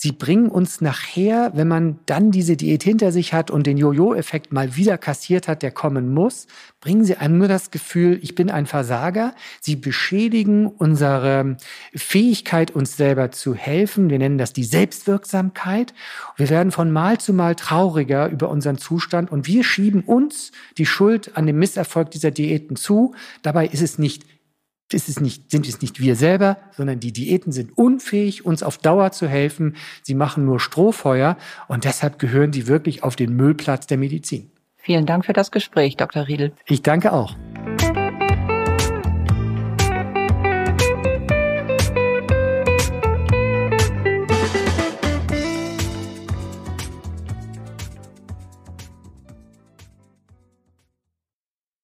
Sie bringen uns nachher, wenn man dann diese Diät hinter sich hat und den Jojo-Effekt mal wieder kassiert hat, der kommen muss, bringen sie einem nur das Gefühl, ich bin ein Versager. Sie beschädigen unsere Fähigkeit, uns selber zu helfen. Wir nennen das die Selbstwirksamkeit. Wir werden von Mal zu Mal trauriger über unseren Zustand und wir schieben uns die Schuld an dem Misserfolg dieser Diäten zu. Dabei ist es nicht ist es nicht, sind es nicht wir selber, sondern die Diäten sind unfähig, uns auf Dauer zu helfen. Sie machen nur Strohfeuer und deshalb gehören sie wirklich auf den Müllplatz der Medizin. Vielen Dank für das Gespräch, Dr. Riedel. Ich danke auch.